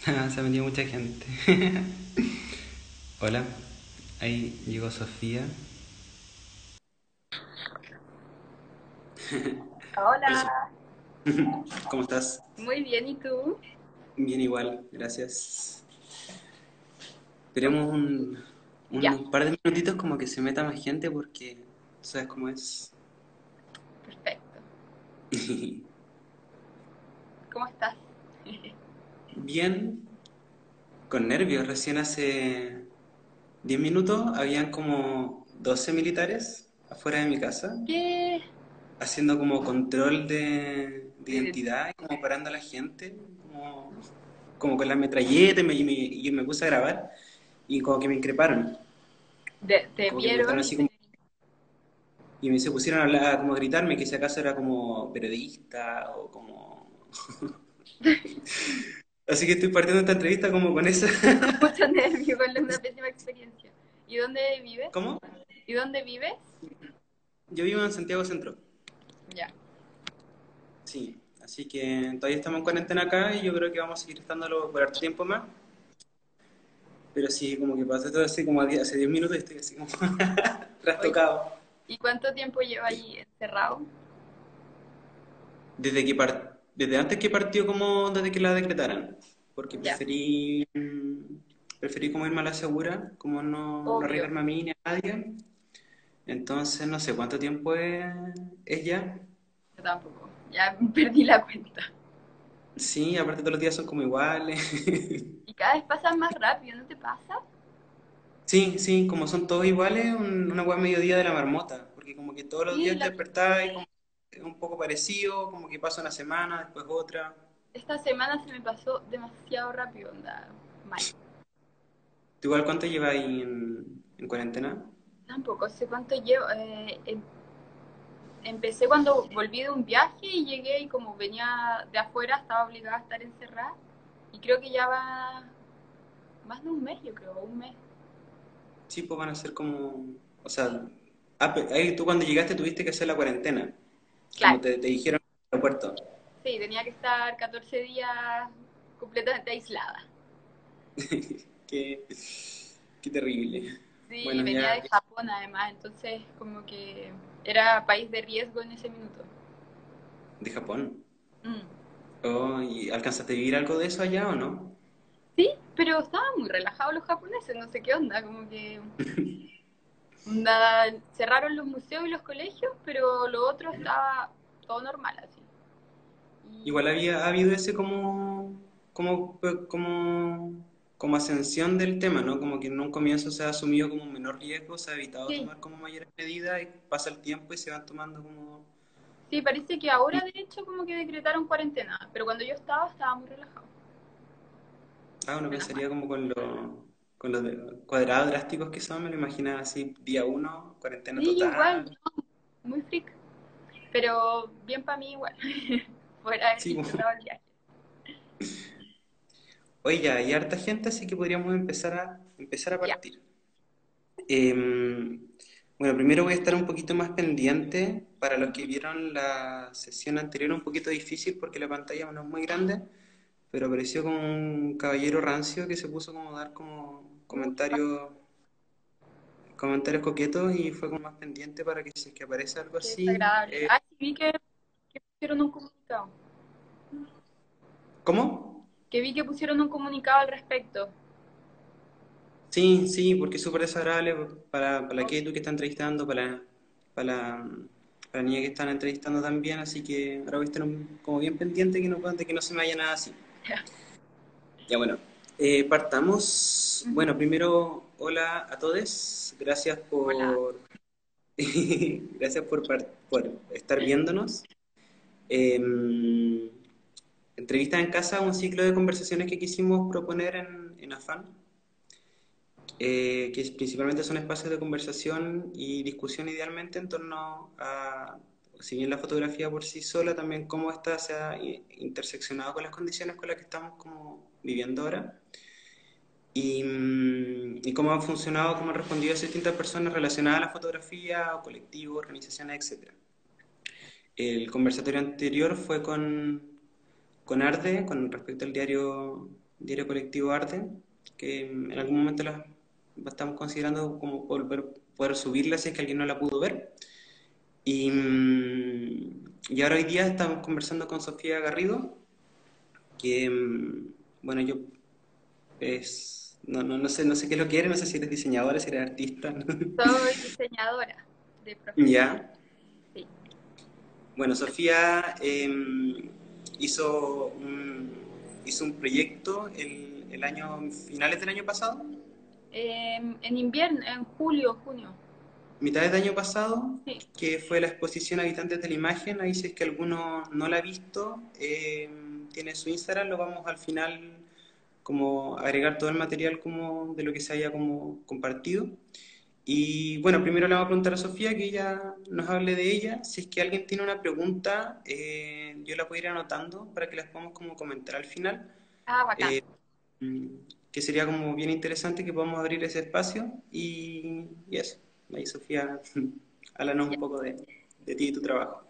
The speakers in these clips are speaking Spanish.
Se ha metido mucha gente. Hola, ahí llegó Sofía. Hola, ¿Cómo estás? muy bien, ¿y tú? Bien igual, gracias. Esperemos un, un par de minutitos como que se meta más gente porque sabes cómo es. perfecto. ¿Cómo estás? Bien, con nervios. Recién hace 10 minutos habían como 12 militares afuera de mi casa ¿Qué? haciendo como control de, de identidad y como parando a la gente, como, como con la metralleta y me, y me, y me puse a grabar y como que me increparon, de- ¿Te me vieron? así como, y me se pusieron a hablar, como a gritarme que si acaso era como periodista o como... Así que estoy partiendo esta entrevista como con esa... Mucho nervio con una pésima experiencia. ¿Y dónde vives? ¿Cómo? ¿Y dónde vives? Yo vivo en Santiago Centro, Ya. sí, así que todavía estamos en cuarentena acá y yo creo que vamos a seguir estándolo por harto tiempo más. Pero sí, como que pasé todo así como hace 10 minutos y estoy así como trastocado. ¿y cuánto tiempo lleva ahí encerrado? Desde que par- desde antes que partió como desde que la decretaran, porque preferí preferí como irme a la segura, como no, no arriesgarme a mí ni a nadie. Entonces no sé cuánto tiempo es, ya. Yo tampoco. Ya perdí la cuenta. Sí, aparte todos los días son como iguales. Y cada vez pasan más rápido, ¿no te pasa? Sí, sí, como son todos iguales, un- una hueá mediodía de la marmota, porque como que todos los Sí, días te despertás y como es un poco parecido, como que pasa una semana, después otra. esta semana se me pasó demasiado rápido, onda. Mal. ¿Tú igual cuánto llevas ahí en, en cuarentena? Tampoco sé cuánto llevo. eh, em- empecé cuando volví de un viaje y llegué y como venía de afuera estaba obligada a estar encerrada. Y creo que ya va más de un mes, yo creo, un mes. Sí, pues van a ser como, o sea, ah, tú cuando llegaste tuviste que hacer la cuarentena, como te, te dijeron en el aeropuerto. sí, tenía que estar 14 días completamente aislada. Qué, qué terrible. Sí, Bueno, venía ya de Japón además, entonces como que era país de riesgo en ese minuto. de Japón. Mm. Oh, ¿y alcanzaste a vivir algo de eso allá o no? Sí, pero estaban muy relajados los japoneses, no sé qué onda, como que cerraron los museos y los colegios, pero lo otro estaba todo normal así. Igual había ha habido ese como, como, como, como ascensión del tema, ¿no? Como que en un comienzo se ha asumido como un menor riesgo, se ha evitado sí, tomar como mayores medidas y pasa el tiempo y se van tomando como... sí, parece que ahora de hecho como que decretaron cuarentena, pero cuando yo estaba estaba muy relajado, Ah, uno pensaría como con los con los cuadrados drásticos que son, me lo imaginaba así, día uno, cuarentena Sí, igual, total. no, muy freak, pero bien para mí igual, por haber Sí, disfrutado el viaje. Oye, hay harta gente, así que podríamos empezar a, empezar a partir. Em, bueno, primero voy a estar un poquito más pendiente para los que vieron la sesión anterior, un poquito difícil porque la pantalla no es muy grande, pero apareció como un caballero rancio que se puso como a dar como comentarios, comentarios coquetos y fue como más pendiente para que si es que aparece algo así, eh, Ah, sí, vi que, que pusieron un comunicado, ¿cómo? que vi que pusieron un comunicado al respecto. Sí, sí, porque es súper desagradable para, para la Ketu que está entrevistando, para, para, la, para la niña que están entrevistando también, así que ahora voy a estar un- como bien pendiente que no, de que no se me vaya nada así. Ya. Ya bueno, eh, partamos. Bueno, primero, hola a todos, gracias por, gracias por, estar viéndonos. Em, Entrevista en casa, un ciclo de conversaciones que quisimos proponer en, en Afán eh, que principalmente son espacios de conversación y discusión idealmente en torno a, si bien la fotografía por sí sola, también cómo esta se ha interseccionado con las condiciones con las que estamos como viviendo ahora y, mm, y cómo ha funcionado, cómo han respondido esas distintas personas relacionadas a la fotografía, o colectivos, organizaciones, etc. El conversatorio anterior fue con, con Arde, con respecto al diario Diario Colectivo Arte, que en algún momento la estamos considerando como volver, poder subirla si es que alguien no la pudo ver. Y, mm, y ahora hoy día estamos conversando con Sofía Garrido, que, mm, bueno, yo es, no, no, no, sé, no sé qué es lo que eres, no sé si eres diseñadora, si eres artista. Soy diseñadora de profesión. Ya. Sí. Bueno, Sofía eh, hizo, un, hizo un proyecto el, el, año, finales del año pasado. Eh, en invierno, en julio, junio mitad del año pasado, que fue la exposición Habitantes de la Imagen. Ahí si es que alguno no la ha visto, eh, tiene su Instagram, lo vamos al final como agregar todo el material como de lo que se haya como compartido. Y bueno, primero le vamos a preguntar a Sofía que ella nos hable de ella. Si es que alguien tiene una pregunta, eh, yo la puedo ir anotando para que las podamos como comentar al final. Ah, bacán. Eh, que sería como bien interesante que podamos abrir ese espacio y, y eso. Ahí, Sofía, háblanos un poco de, ti y tu trabajo.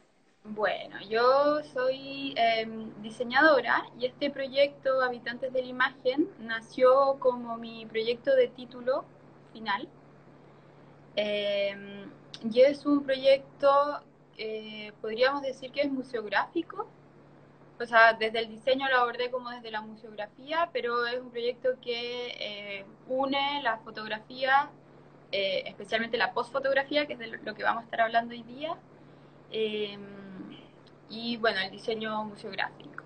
Bueno, yo soy em, diseñadora y este proyecto Habitantes de la Imagen nació como mi proyecto de título final. Eh, y es un proyecto, eh, podríamos decir que es museográfico. O sea, desde el diseño lo abordé como desde la museografía, pero es un proyecto que eh, une la fotografía eh, especialmente la postfotografía, que es de lo que vamos a estar hablando hoy día, em, y bueno, el diseño museográfico.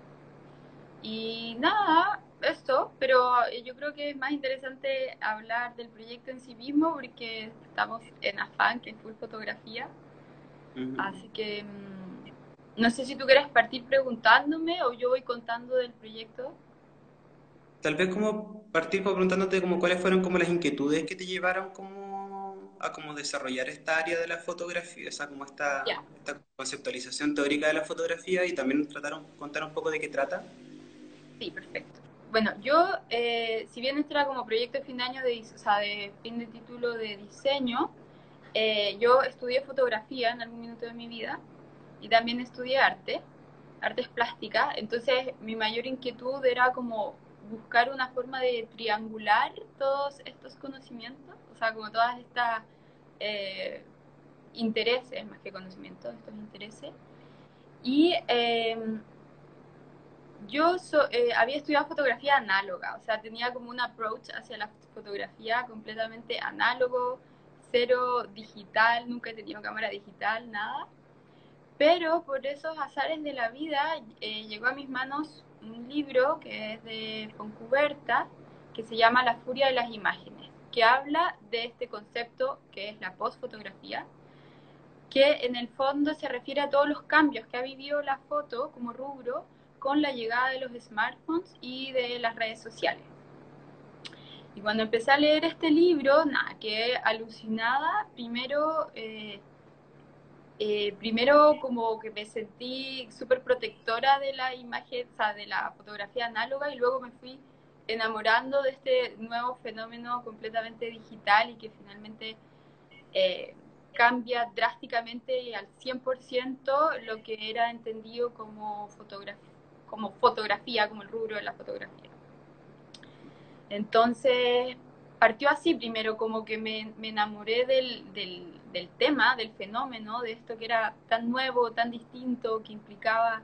Y nada, esto, pero yo creo que es más interesante hablar del proyecto en sí mismo porque estamos en afán, que es full fotografía. Así que mm, no sé si tú quieres partir preguntándome o yo voy contando del proyecto. Tal vez como partir preguntándote como cuáles fueron como las inquietudes que te llevaron como a como desarrollar esta área de la fotografía, o sea, como esta, esta conceptualización teórica de la fotografía y también tratar, contar un poco de qué trata. Sí, perfecto. Bueno, yo, eh, si bien este era como proyecto de fin de año, de, o sea, de fin de título de diseño, eh, yo estudié fotografía en algún minuto de mi vida y también estudié arte, artes plásticas, entonces mi mayor inquietud era como buscar una forma de triangular todos estos conocimientos, o sea, como todas estas eh, intereses, más que conocimientos, estos intereses. Y em, yo eh, había estudiado fotografía análoga, o sea, tenía como un approach hacia la fotografía completamente análogo, cero digital, nunca he tenido cámara digital, nada. Pero por esos azares de la vida eh, llegó a mis manos un libro que es de Foncuberta, que se llama La furia de las imágenes, que habla de este concepto que es la postfotografía, que en el fondo se refiere a todos los cambios que ha vivido la foto como rubro con la llegada de los smartphones y de las redes sociales. Y cuando empecé a leer este libro, nada, quedé alucinada, primero eh, eh, primero como que me sentí súper protectora de la imagen, o sea, de la fotografía análoga y luego me fui enamorando de este nuevo fenómeno completamente digital y que finalmente eh, cambia drásticamente y al 100% lo que era entendido como, fotografía, como fotografía, como el rubro de la fotografía. Entonces, partió así primero, como que me, enamoré del del tema, del fenómeno, de esto que era tan nuevo, tan distinto, que implicaba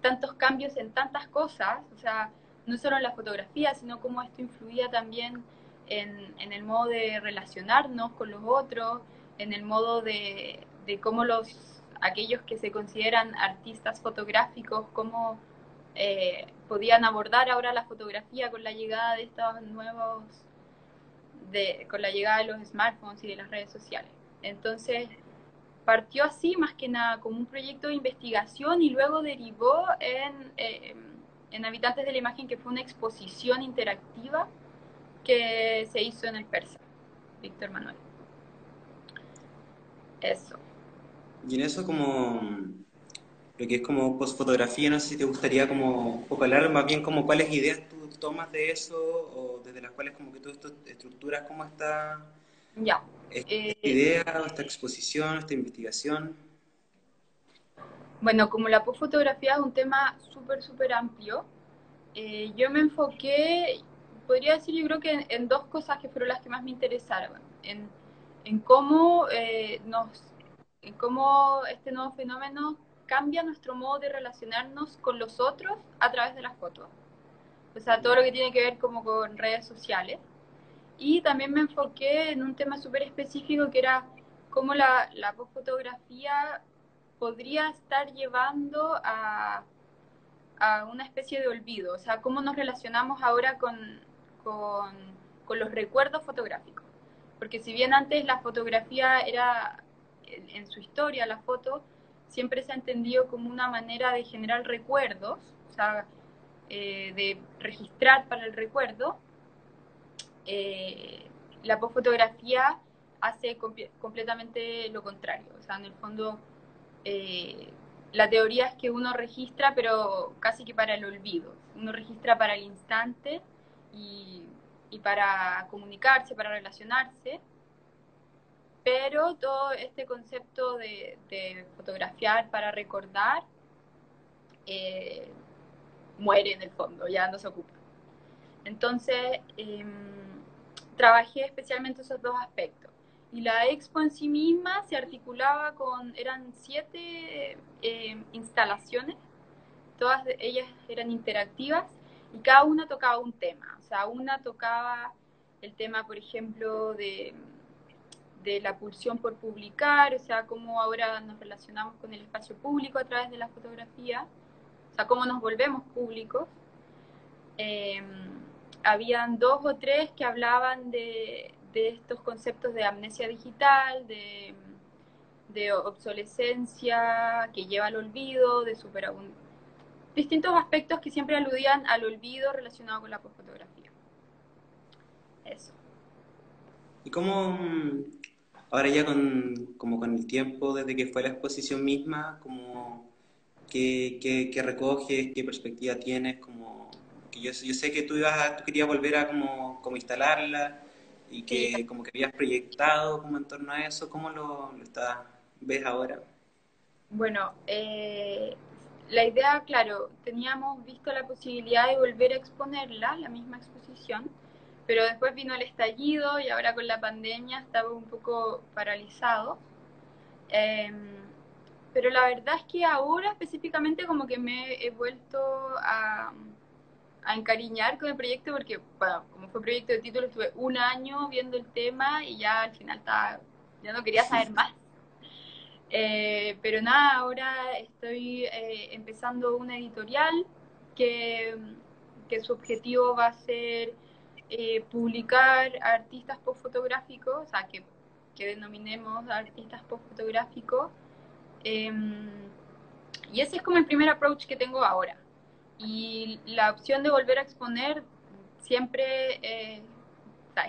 tantos cambios en tantas cosas, o sea, no solo en la fotografía, sino cómo esto influía también en, el modo de relacionarnos con los otros, en el modo de, cómo los aquellos que se consideran artistas fotográficos, cómo eh, podían abordar ahora la fotografía con la llegada de estos nuevos, de, con la llegada de los smartphones y de las redes sociales. Entonces, partió así más que nada como un proyecto de investigación y luego derivó en, eh, en Habitantes de la Imagen, que fue una exposición interactiva que se hizo en el Persa, Víctor Manuel. Eso. Y en eso como lo que es como postfotografía, no sé si te gustaría como hablar más bien como cuáles ideas tú tomas de eso o desde las cuales como que tú estructuras cómo está ya. ¿Esta eh, idea, esta exposición, esta investigación? Bueno, como la fotografía es un tema súper, súper amplio, Eh, yo me enfoqué, podría decir, yo creo que en, dos cosas que fueron las que más me interesaron. En, en cómo eh, nos, en cómo este nuevo fenómeno cambia nuestro modo de relacionarnos con los otros a través de las fotos. O sea, todo lo que tiene que ver como con redes sociales. Y también me enfoqué en un tema súper específico que era cómo la, la fotografía podría estar llevando a, a, una especie de olvido, o sea, cómo nos relacionamos ahora con, con, con, los recuerdos fotográficos. Porque si bien antes la fotografía era, en su historia, la foto, siempre se ha entendido como una manera de generar recuerdos, o sea, eh, de registrar para el recuerdo, eh, la postfotografía hace completamente lo contrario. O sea, en el fondo, eh, la teoría es que uno registra, pero casi que para el olvido. Uno registra para el instante y, para comunicarse, para relacionarse. Pero todo este concepto de, fotografiar para recordar muere en el fondo, ya no se ocupa. Entonces, em, trabajé especialmente esos dos aspectos. Y la expo en sí misma se articulaba con, eran siete eh, instalaciones, todas ellas eran interactivas y cada una tocaba un tema. O sea, una tocaba el tema, por ejemplo, de, de la pulsión por publicar, o sea, cómo ahora nos relacionamos con el espacio público a través de la fotografía, sea, cómo nos volvemos públicos. Eh, habían dos o tres que hablaban de, estos conceptos de amnesia digital, de, obsolescencia que lleva al olvido, de superabundancia. Distintos aspectos que siempre aludían al olvido relacionado con la fotografía. Eso. ¿Y cómo, ahora ya con, como con el tiempo, desde que fue la exposición misma, como, qué, qué, qué recoges, qué perspectiva tienes? Como, que yo, yo sé que tú, ibas tú querías volver a como, como instalarla, y que como que habías proyectado como en torno a eso, ¿cómo lo, lo ves ahora? Bueno, eh, la idea, claro, teníamos visto la posibilidad de volver a exponerla, la misma exposición, pero después vino el estallido y ahora con la pandemia estaba un poco paralizado. Em, pero la verdad es que ahora específicamente como que me he vuelto a, a encariñar con el proyecto porque, bueno, como fue proyecto de título, estuve un año viendo el tema y ya al final estaba, ya no quería saber más. Eh, pero nada, ahora estoy eh, empezando una editorial que, que, su objetivo va a ser eh, publicar artistas postfotográficos, o sea, que, que denominemos artistas postfotográficos. Em, y ese es como el primer approach que tengo ahora. Y la opción de volver a exponer, siempre eh,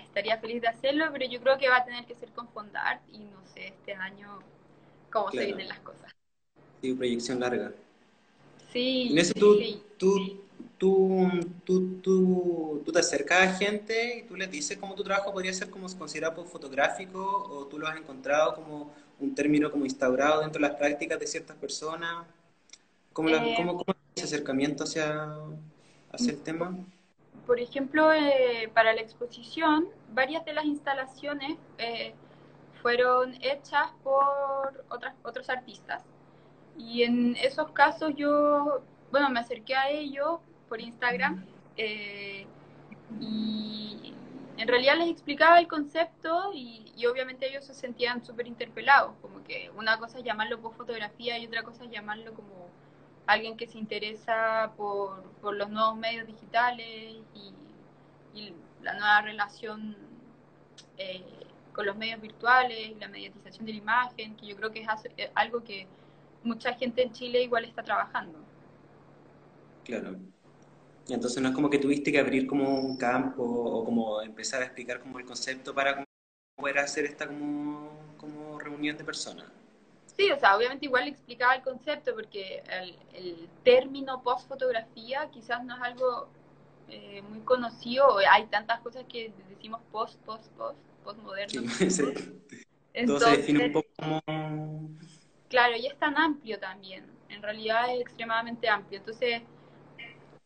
estaría feliz de hacerlo, pero yo creo que va a tener que ser con Fondart y no sé este año cómo se vienen las cosas. Sí, proyección larga. Sí. En eso tú, tú, tú, tú, tú, te acercas a gente y tú les dices cómo tu trabajo podría ser como considerado fotográfico o tú lo has encontrado como un término como instaurado dentro de las prácticas de ciertas personas. ¿Cómo, la, eh, cómo, cómo ese acercamiento hacia, hacia el tema? Por ejemplo, eh, para la exposición, varias de las instalaciones eh, fueron hechas por otras, otros artistas. Y en esos casos yo, bueno, me acerqué a ellos por Instagram y en realidad les explicaba el concepto y, y obviamente ellos se sentían súper interpelados, como que una cosa es llamarlo por fotografía y otra cosa es llamarlo como alguien que se interesa por, los nuevos medios digitales y, la nueva relación eh, con los medios virtuales, la mediatización de la imagen, que yo creo que es eh, algo que mucha gente en Chile igual está trabajando. Claro. Entonces no es como que tuviste que abrir como un campo o como empezar a explicar como el concepto para poder hacer esta como, como reunión de personas. Sí, o sea, obviamente igual explicaba el concepto porque el, el término post-fotografía quizás no es algo eh, muy conocido, hay tantas cosas que decimos post, post, post, postmoderno. Sí, Entonces, se define un poco como... Claro, y es tan amplio también, en realidad es extremadamente amplio. Entonces,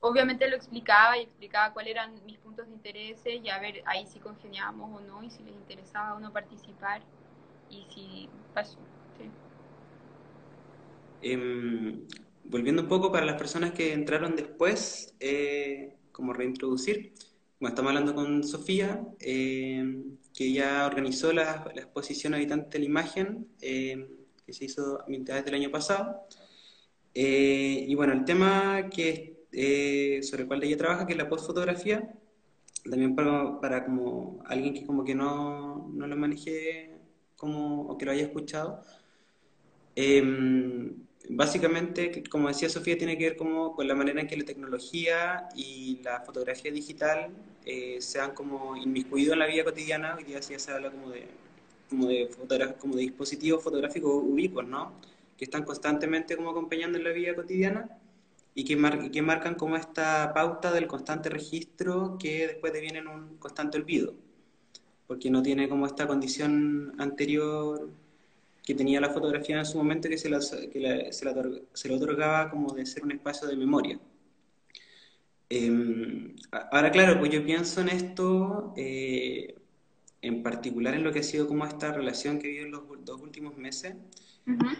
obviamente lo explicaba y explicaba cuáles eran mis puntos de interés y a ver ahí si congeniábamos o no y si les interesaba o no participar y si pasó. Em, volviendo un poco para las personas que entraron después, eh, como reintroducir, bueno, estamos hablando con Sofía, em, que ya organizó la, exposición Habitante de la Imagen, em, que se hizo a mitad del año pasado. Eh, y bueno, el tema que eh, sobre el cual ella trabaja, que es la postfotografía, también para, para, como alguien que como que no, no lo maneje como, o que lo haya escuchado. Em, básicamente, como decía Sofía, tiene que ver como con la manera en que la tecnología y la fotografía digital eh, se han como inmiscuido en la vida cotidiana, hoy día sí se habla como de, como de, como de dispositivos fotográficos ubicuos, ¿no? Que están constantemente como acompañando en la vida cotidiana y que, que marcan como esta pauta del constante registro que después deviene en un constante olvido, porque no tiene como esta condición anterior que tenía la fotografía en su momento que se, la, que se, la, se le otorgaba como de ser un espacio de memoria. Em, ahora, claro, pues yo pienso en esto, eh, en particular en lo que ha sido como esta relación que he vivido en los dos últimos meses,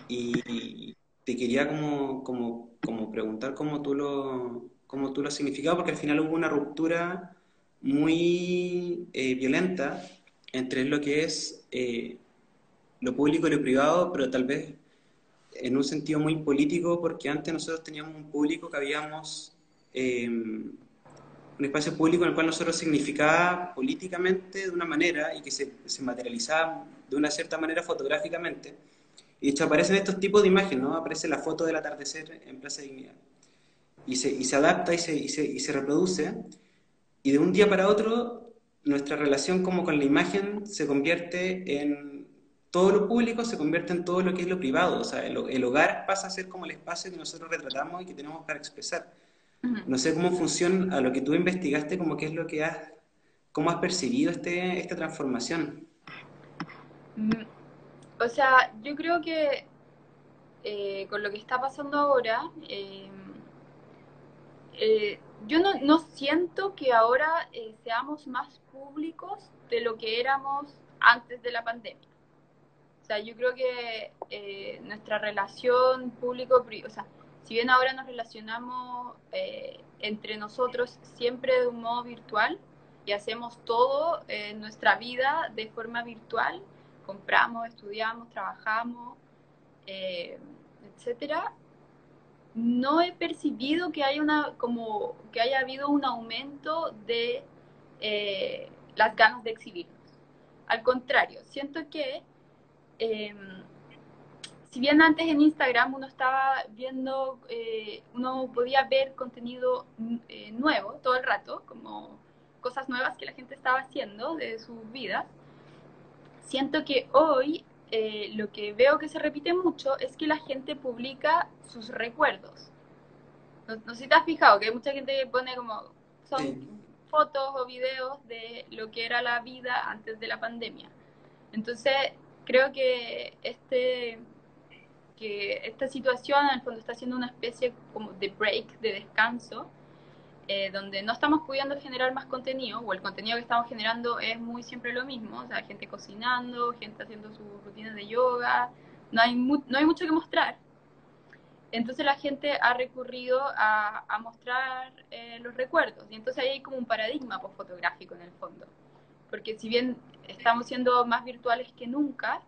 y, te quería como, como, como preguntar cómo tú lo, cómo tú lo has significado, porque al final hubo una ruptura muy eh, violenta entre lo que es eh, lo público y lo privado, pero tal vez en un sentido muy político, porque antes nosotros teníamos un público que habíamos, eh, un espacio público en el cual nosotros significaba políticamente de una manera y que se, se materializaba de una cierta manera fotográficamente y hecho aparecen estos tipos de imágenes, ¿no? Aparece la foto del atardecer en Plaza Dignidad. Y se, y se adapta y se, y, se, y se reproduce. Y de un día para otro, nuestra relación como con la imagen se convierte en todo lo público, se convierte en todo lo que es lo privado. O sea, el, el hogar pasa a ser como el espacio que nosotros retratamos y que tenemos para expresar. No sé cómo funciona, a lo que tú investigaste, como qué es lo que has, cómo has percibido este, esta transformación. O sea, yo creo que eh, con lo que está pasando ahora, eh, eh, yo no, siento que ahora seamos más públicos de lo que éramos antes de la pandemia. O sea, yo creo que nuestra relación público, o sea, si bien ahora nos relacionamos entre nosotros siempre de un modo virtual y hacemos todo nuestra vida de forma virtual, compramos, estudiamos, trabajamos, eh, etcétera, no he percibido que haya una como que haya habido un aumento de eh, las ganas de exhibirnos. Al contrario, siento que em, si bien antes en Instagram uno estaba viendo, eh, uno podía ver contenido nuevo todo el rato, como cosas nuevas que la gente estaba haciendo de sus vidas, siento que hoy eh, lo que veo que se repite mucho es que la gente publica sus recuerdos. No, sé si te has fijado que hay mucha gente que pone como, son fotos o videos de lo que era la vida antes de la pandemia. Entonces, creo que este que esta situación en el fondo está siendo una especie como de break, de descanso, eh, donde no estamos pudiendo generar más contenido, o el contenido que estamos generando es muy siempre lo mismo, o sea, gente cocinando, gente haciendo sus rutinas de yoga, no hay, no hay mucho que mostrar. Entonces la gente ha recurrido a, mostrar eh, los recuerdos, y entonces ahí hay como un paradigma fotográfico en el fondo, porque si bien estamos siendo más virtuales que nunca,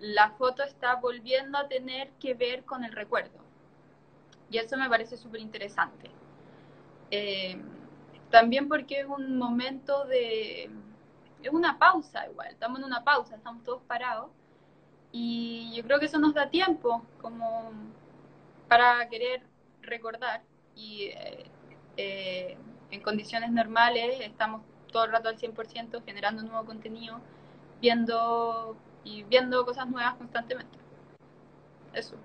la foto está volviendo a tener que ver con el recuerdo. Y eso me parece súper interesante. Eh, también porque es un momento de... es una pausa igual, estamos en una pausa, estamos todos parados. Y yo creo que eso nos da tiempo como para querer recordar. Y eh, eh, en condiciones normales estamos todo el rato al 100% generando nuevo contenido, viendo y viendo cosas nuevas constantemente. Eso.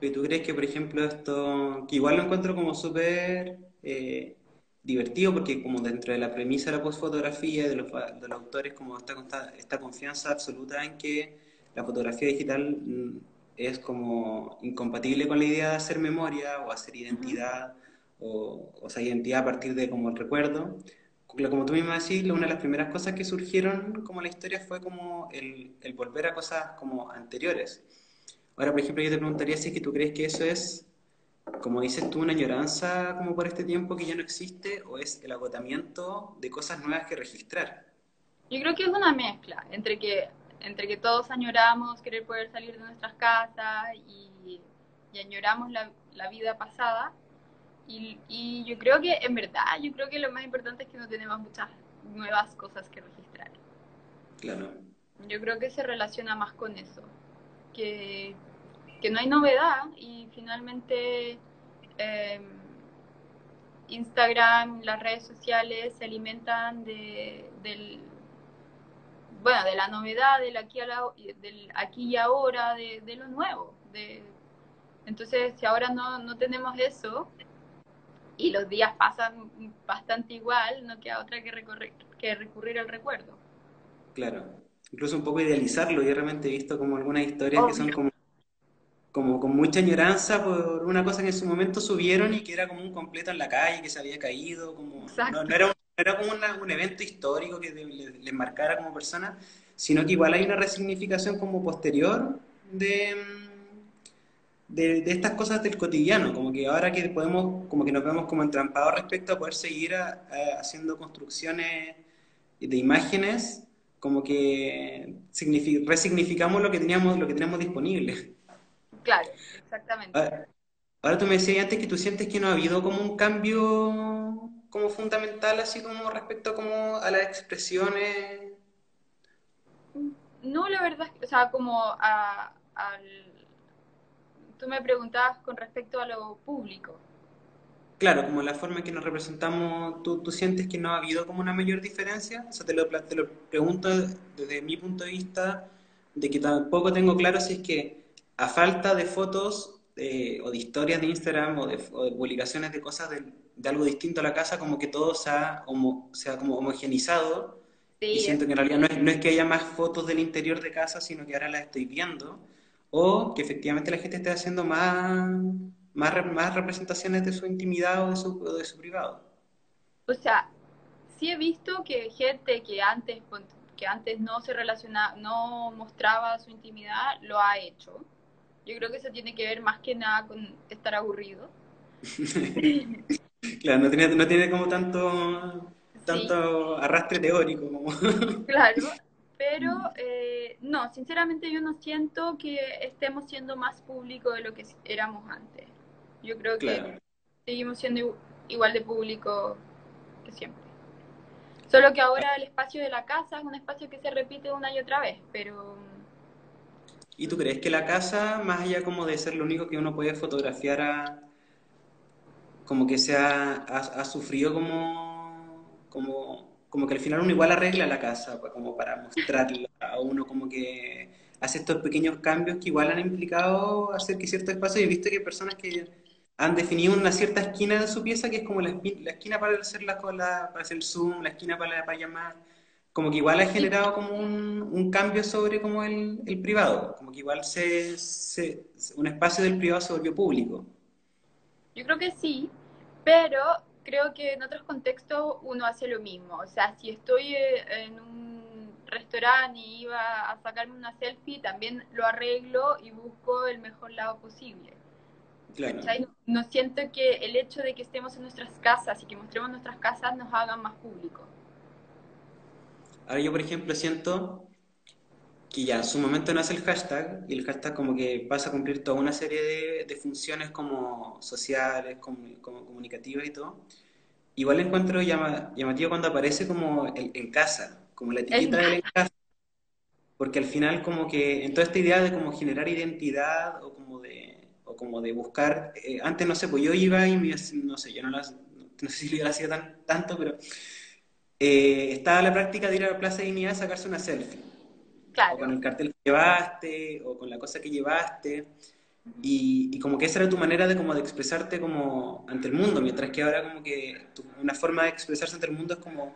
¿Y tú crees que, por ejemplo, esto, que igual lo encuentro como súper eh, divertido porque como dentro de la premisa de la postfotografía de los, de los autores como esta, esta confianza absoluta en que la fotografía digital mm, es como incompatible con la idea de hacer memoria o hacer identidad o, o sea, identidad a partir de como el recuerdo. Como tú misma decís, una de las primeras cosas que surgieron como la historia fue como el, el volver a cosas como anteriores. Ahora, por ejemplo, yo te preguntaría si es que tú crees que eso es, como dices tú, una añoranza como por este tiempo que ya no existe, o es el agotamiento de cosas nuevas que registrar. Yo creo que es una mezcla entre que, entre que todos añoramos querer poder salir de nuestras casas y, y añoramos la, la vida pasada, y, yo creo que, en verdad, yo creo que lo más importante es que no tenemos muchas nuevas cosas que registrar. Claro. Yo creo que se relaciona más con eso. Que, no hay novedad y finalmente em, Instagram, las redes sociales se alimentan de, del, bueno, de la novedad, del aquí, a la, del aquí y ahora, de, lo nuevo. De, entonces, si ahora no, no tenemos eso, y los días pasan bastante igual, no queda otra que, que recurrir al recuerdo. Claro, incluso un poco idealizarlo. Yo realmente he visto como algunas historias que son como, como con mucha añoranza por una cosa que en su momento subieron y que era como un completo en la calle, que se había caído, como no, no, era, un, era como un evento histórico que les marcara como persona, sino que igual hay una resignificación como posterior de de, estas cosas del cotidiano, como que ahora que podemos, como que nos vemos como entrampados respecto a poder seguir haciendo construcciones de imágenes, como que resignificamos lo que teníamos, lo que tenemos disponible. Claro, exactamente. Ahora, tú me decías antes que tú sientes que no ha habido como un cambio como fundamental, así como respecto como a las expresiones. No, la verdad, o sea, como a, al tú me preguntabas con respecto a lo público. Claro, como la forma en que nos representamos, ¿tú, ¿tú, sientes que no ha habido como una mayor diferencia? O sea, te lo, te lo pregunto desde mi punto de vista, de que tampoco tengo claro si es que a falta de fotos eh, o de historias de Instagram o de, publicaciones de cosas de, de, algo distinto a la casa, como que todo se ha, como homogenizado. y siento que en realidad no es, no es que haya más fotos del interior de casa, sino que ahora las estoy viendo o que efectivamente la gente esté haciendo más, más, más representaciones de su intimidad o de su, de su privado. O sea, sí he visto que gente que antes, que antes no se relacionaba, no mostraba su intimidad, lo ha hecho. Yo creo que eso tiene que ver más que nada con estar aburrido. claro, no tiene, no tiene como tanto, tanto arrastre teórico. Como... claro, pero eh, no, sinceramente yo no siento que estemos siendo más público de lo que éramos antes. Yo creo que seguimos siendo igual de público que siempre. Solo que ahora el espacio de la casa es un espacio que se repite una y otra vez, pero... ¿Y tú crees que la casa, más allá como de ser lo único que uno puede fotografiar, a, como que se ha, sufrido como, como como que al final uno igual arregla la casa, pues, como para mostrarla a uno, como que hace estos pequeños cambios que igual han implicado hacer que cierto espacio, y he visto que hay personas que han definido una cierta esquina de su pieza que es como la, esquina para hacer la cola, para hacer zoom, la esquina para, para llamar, como que igual ha generado como un, un cambio sobre como el, el, privado, como que igual se, se, un espacio del privado se volvió público. Yo creo que sí, pero creo que en otros contextos uno hace lo mismo. O sea, si estoy eh, en un restaurante y iba a sacarme una selfie, también lo arreglo y busco el mejor lado posible. Claro. No, siento que el hecho de que estemos en nuestras casas y que mostremos nuestras casas nos hagan más públicos. Ahora yo, por ejemplo, siento que ya en su momento nace el hashtag y el hashtag como que pasa a cumplir toda una serie de, de funciones como sociales, como, como, comunicativas y todo. Igual encuentro llamativo cuando aparece como en casa, como la etiqueta de en casa, porque al final como que en toda esta idea de como generar identidad o como de, o como de buscar, eh, antes no sé, pues yo iba y me, no sé, yo no, las, no sé si lo hacía tan, tanto, pero eh, estaba la práctica de ir a la Plaza de Dignidad a sacarse una selfie o con el cartel que llevaste, o con la cosa que llevaste. Y, como que esa era tu manera de como de expresarte como ante el mundo, mientras que ahora como que una forma de expresarse ante el mundo es como,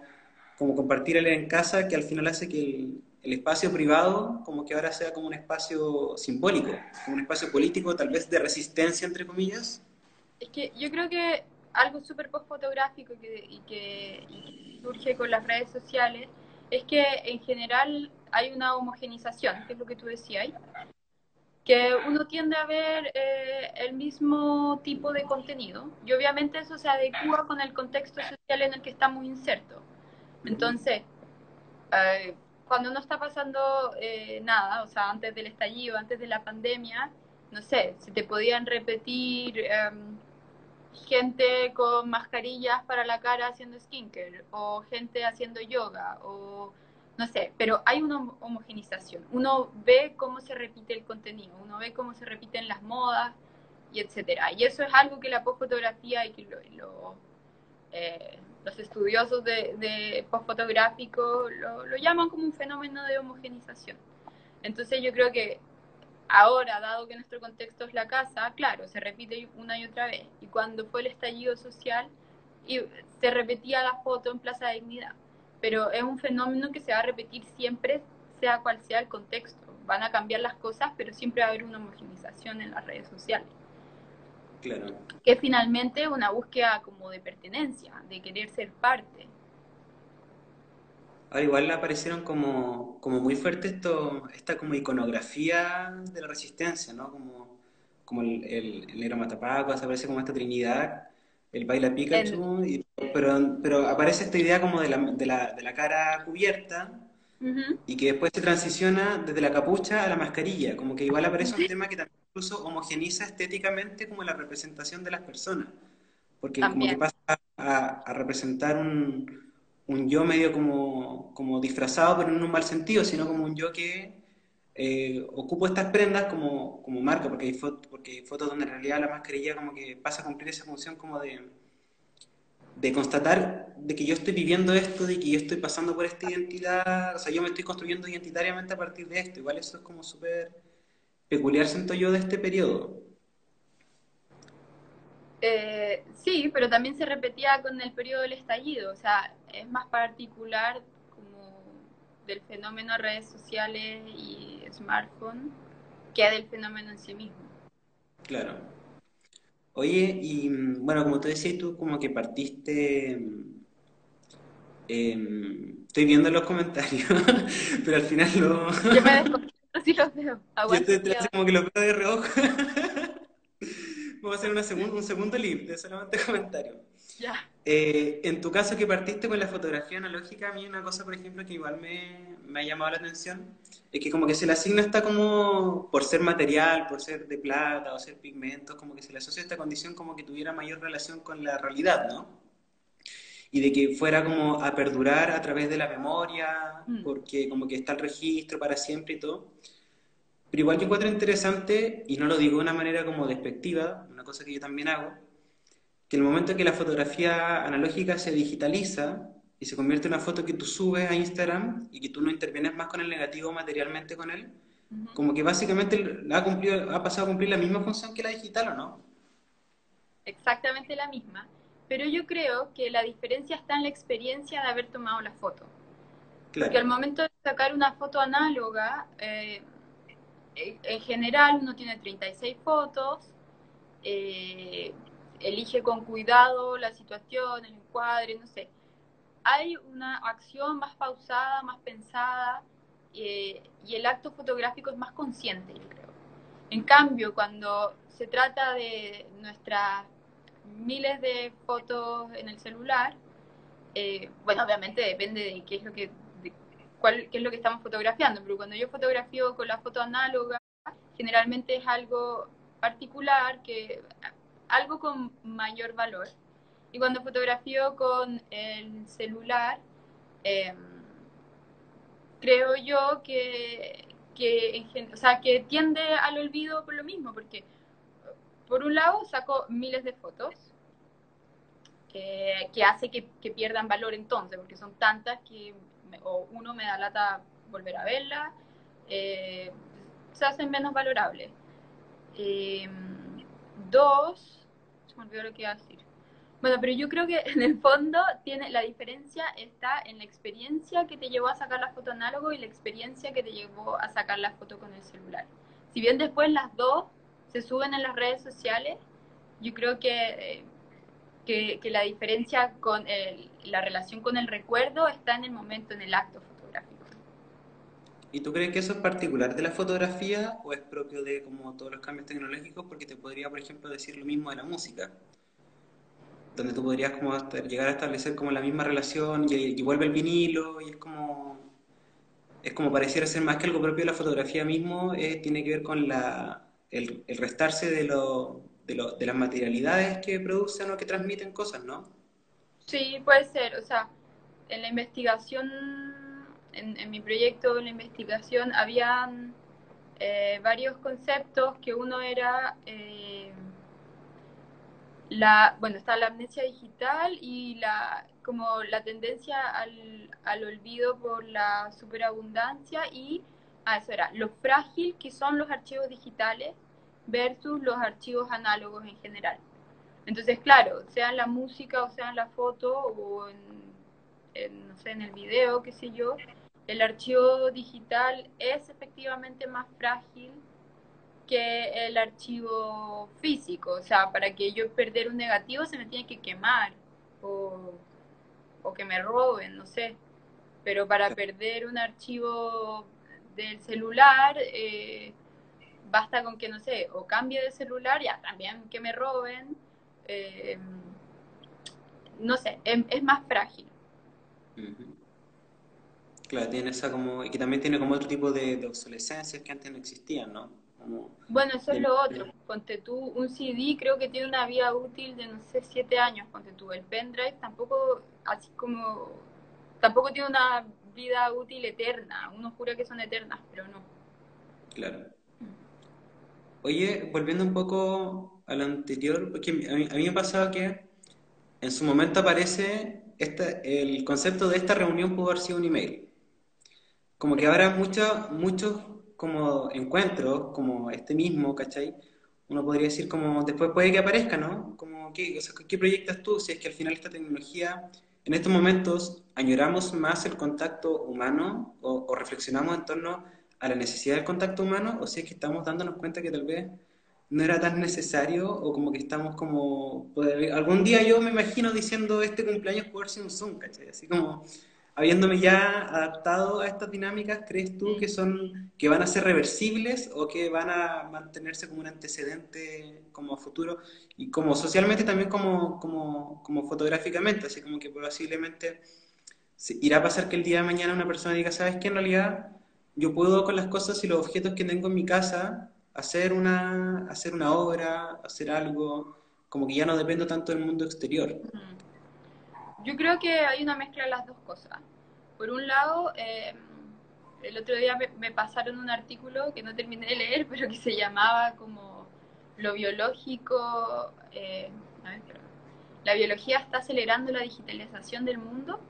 como compartir el en casa, que al final hace que el, el, espacio privado como que ahora sea como un espacio simbólico, como un espacio político, tal vez de resistencia, entre comillas. Es que yo creo que algo súper post fotográfico que, y, que, surge con las redes sociales es que en general hay una homogenización, que es lo que tú decías, que uno tiende a ver eh, el mismo tipo de contenido y obviamente eso se adecua con el contexto social en el que estamos insertos. Entonces, eh, cuando no está pasando eh, nada, o sea, antes del estallido, antes de la pandemia, no sé, si te podían repetir em, gente con mascarillas para la cara haciendo skincare o gente haciendo yoga o no sé, pero hay una homogenización. Uno ve cómo se repite el contenido, uno ve cómo se repiten las modas y etcétera. Y eso es algo que la postfotografía y que lo, eh, los estudiosos de, postfotográfico lo llaman como un fenómeno de homogenización. Entonces yo creo que Ahora, dado que nuestro contexto es la casa, claro, se repite una y otra vez. Y cuando fue el estallido social, y se repetía la foto en Plaza de Dignidad. Pero es un fenómeno que se va a repetir siempre, sea cual sea el contexto. Van a cambiar las cosas, pero siempre va a haber una homogenización en las redes sociales. Claro. Que finalmente es una búsqueda como de pertenencia, de querer ser parte. Ah, igual aparecieron como, como muy fuerte esto, esta como iconografía de la resistencia, ¿no? Como, como el, el, negro Matapaco, aparece como esta trinidad, el baila Pikachu, pero, pero aparece esta idea como de la, de la, de la cara cubierta y que después se transiciona desde la capucha a la mascarilla, como que igual aparece un tema que también incluso homogeniza estéticamente como la representación de las personas, porque como que pasa a representar un un yo medio como, como disfrazado, pero no en un mal sentido, sino como un yo que eh, ocupo estas prendas como, como marca, porque hay, fotos, porque hay fotos donde en realidad la mascarilla como que pasa a cumplir esa función como de, de constatar de que yo estoy viviendo esto, de que yo estoy pasando por esta identidad, o sea, yo me estoy construyendo identitariamente a partir de esto, igual eso es como súper peculiar, siento yo, de este periodo. Eh, sí, pero también se repetía con el periodo del estallido, o sea, es más particular como del fenómeno redes sociales y smartphone que del fenómeno en sí mismo. Claro. Oye, y bueno, como tú decías, tú como que partiste... Em, estoy viendo los comentarios, pero al final lo... Yo me desconcentro si los veo. Yo estoy como que lo veo de reojo. Vamos a hacer una un segundo link de solamente comentarios. Ya. Eh, en tu caso que partiste con la fotografía analógica, a mí una cosa, por ejemplo, que igual me, me, ha llamado la atención, es que como que se le asigna está como, por ser material, por ser de plata o ser pigmentos, como que se le asocia esta condición como que tuviera mayor relación con la realidad, ¿no? Y de que fuera como a perdurar a través de la memoria, mm. porque como que está el registro para siempre y todo. Pero igual yo encuentro interesante, y no lo digo de una manera como despectiva, una cosa que yo también hago, que el momento en que la fotografía analógica se digitaliza y se convierte en una foto que tú subes a Instagram y que tú no intervienes más con el negativo materialmente con él, como que básicamente ha, cumplido, ha pasado a cumplir la misma función que la digital, ¿o no? Exactamente la misma. Pero yo creo que la diferencia está en la experiencia de haber tomado la foto. Claro. Porque al momento de sacar una foto análoga, eh, en general uno tiene 36 fotos, eh, elige con cuidado la situación, el encuadre, no sé. Hay una acción más pausada, más pensada, eh, y el acto fotográfico es más consciente, yo creo. En cambio, cuando se trata de nuestras miles de fotos en el celular, eh, bueno, obviamente depende de qué es lo que cuál, qué es lo que estamos fotografiando, pero cuando yo fotografío con la foto análoga, generalmente es algo particular que algo con mayor valor. Y cuando fotografío con el celular, em, creo yo que, que, o sea, que tiende al olvido por lo mismo, porque por un lado saco miles de fotos, que, hace que, pierdan valor entonces, porque son tantas que o uno me da lata volver a verla, eh, se hacen menos valorables. Em, dos, me olvidó lo que iba a decir. Bueno, pero yo creo que en el fondo tiene la diferencia está en la experiencia que te llevó a sacar la foto análogo y la experiencia que te llevó a sacar la foto con el celular. Si bien después las dos se suben en las redes sociales, yo creo que eh, que, que la diferencia con el, la relación con el recuerdo está en el momento, en el acto fotográfico. ¿Y tú crees que eso es particular de la fotografía o es propio de como todos los cambios tecnológicos? Porque te podría, por ejemplo, decir lo mismo de la música, donde tú podrías como llegar a establecer como la misma relación y, y vuelve el vinilo y es como es como pareciera ser más que algo propio de la fotografía mismo, eh, tiene que ver con la, el, el restarse de, lo, de, lo, de, las materialidades que producen o que transmiten cosas, ¿no? Sí, puede ser. O sea, en la investigación, en, en mi proyecto, en la investigación, había eh, varios conceptos que uno era... Eh, la, bueno, está la amnesia digital y la, como la tendencia al, al olvido por la superabundancia y, ah, eso era, lo frágil que son los archivos digitales versus los archivos análogos en general. Entonces, claro, sea en la música o sea en la foto o en, en, no sé, en el video, qué sé yo, el archivo digital es efectivamente más frágil que el archivo físico. O sea, para que yo perder un negativo se me tiene que quemar o, o que me roben, no sé. Pero para perder un archivo del celular, eh, basta con que, no sé, o cambie de celular, ya también que me roben. Eh, no sé, es, es más frágil. Uh -huh. Claro, tiene esa como, y que también tiene como otro tipo de, de obsolescencias que antes no existían, ¿no? Como bueno, eso es lo otro. Ponte tú, un CD creo que tiene una vida útil de, no sé, siete años. Ponte tú, el pendrive tampoco, así como, tampoco tiene una vida útil eterna. Uno jura que son eternas, pero no. Claro. Oye, volviendo un poco a lo anterior, porque a mí, a mí me ha pasado que en su momento aparece esta, el concepto de esta reunión pudo haber sido un email. Como que ahora muchos muchos como encuentros, como este mismo, ¿cachai? Uno podría decir como, después puede que aparezca, ¿no? Como, ¿qué, o sea, ¿qué proyectas tú si es que al final esta tecnología, en estos momentos, añoramos más el contacto humano o, o reflexionamos en torno a la necesidad del contacto humano o si es que estamos dándonos cuenta que tal vez no era tan necesario o como que estamos como... Pues, algún día yo me imagino diciendo este cumpleaños puede ser un Zoom, ¿cachai? Así como habiéndome ya adaptado a estas dinámicas, ¿crees tú que son que van a ser reversibles o que van a mantenerse como un antecedente como futuro y como socialmente también como, como, como fotográficamente? Así como que posiblemente irá a pasar que el día de mañana una persona diga, ¿sabes qué? En realidad yo puedo con las cosas y los objetos que tengo en mi casa hacer una, hacer una obra, hacer algo, como que ya no dependo tanto del mundo exterior. Yo creo que hay una mezcla de las dos cosas. Por un lado, eh, el otro día me, me, pasaron un artículo que no terminé de leer, pero que se llamaba como lo biológico, eh, la biología está acelerando la digitalización del mundo,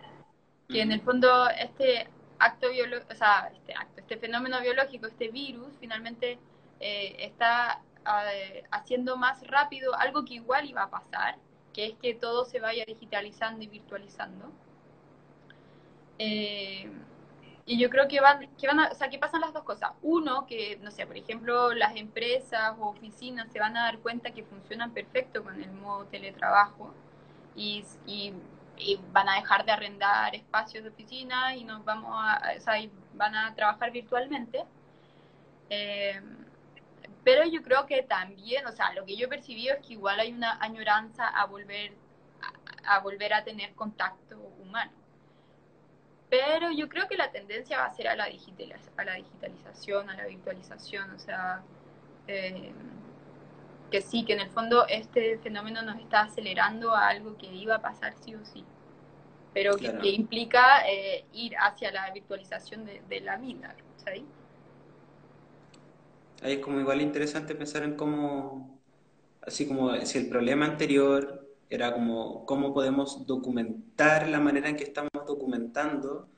que en el fondo este acto biológico, o sea, este acto, este fenómeno biológico, este virus, finalmente eh, está eh, haciendo más rápido algo que igual iba a pasar, que es que todo se vaya digitalizando y virtualizando. Eh, y yo creo que van, que van a, o sea, que pasan las dos cosas. Uno, que, no sé, por ejemplo, las empresas o oficinas se van a dar cuenta que funcionan perfecto con el modo teletrabajo y, y, y van a dejar de arrendar espacios de oficina y nos vamos a, o sea, van a trabajar virtualmente. Eh, pero yo creo que también, o sea, lo que yo he percibido es que igual hay una añoranza a volver a, a volver a tener contacto humano. Pero yo creo que la tendencia va a ser a la, digital, a la digitalización, a la virtualización, o sea, eh, que sí, que en el fondo este fenómeno nos está acelerando a algo que iba a pasar sí o sí, pero claro. que, que, implica eh, ir hacia la virtualización de, de la vida, ¿sabes? ahí es como igual interesante pensar en cómo, así como si el problema anterior era como cómo podemos documentar la manera en que estamos documentando,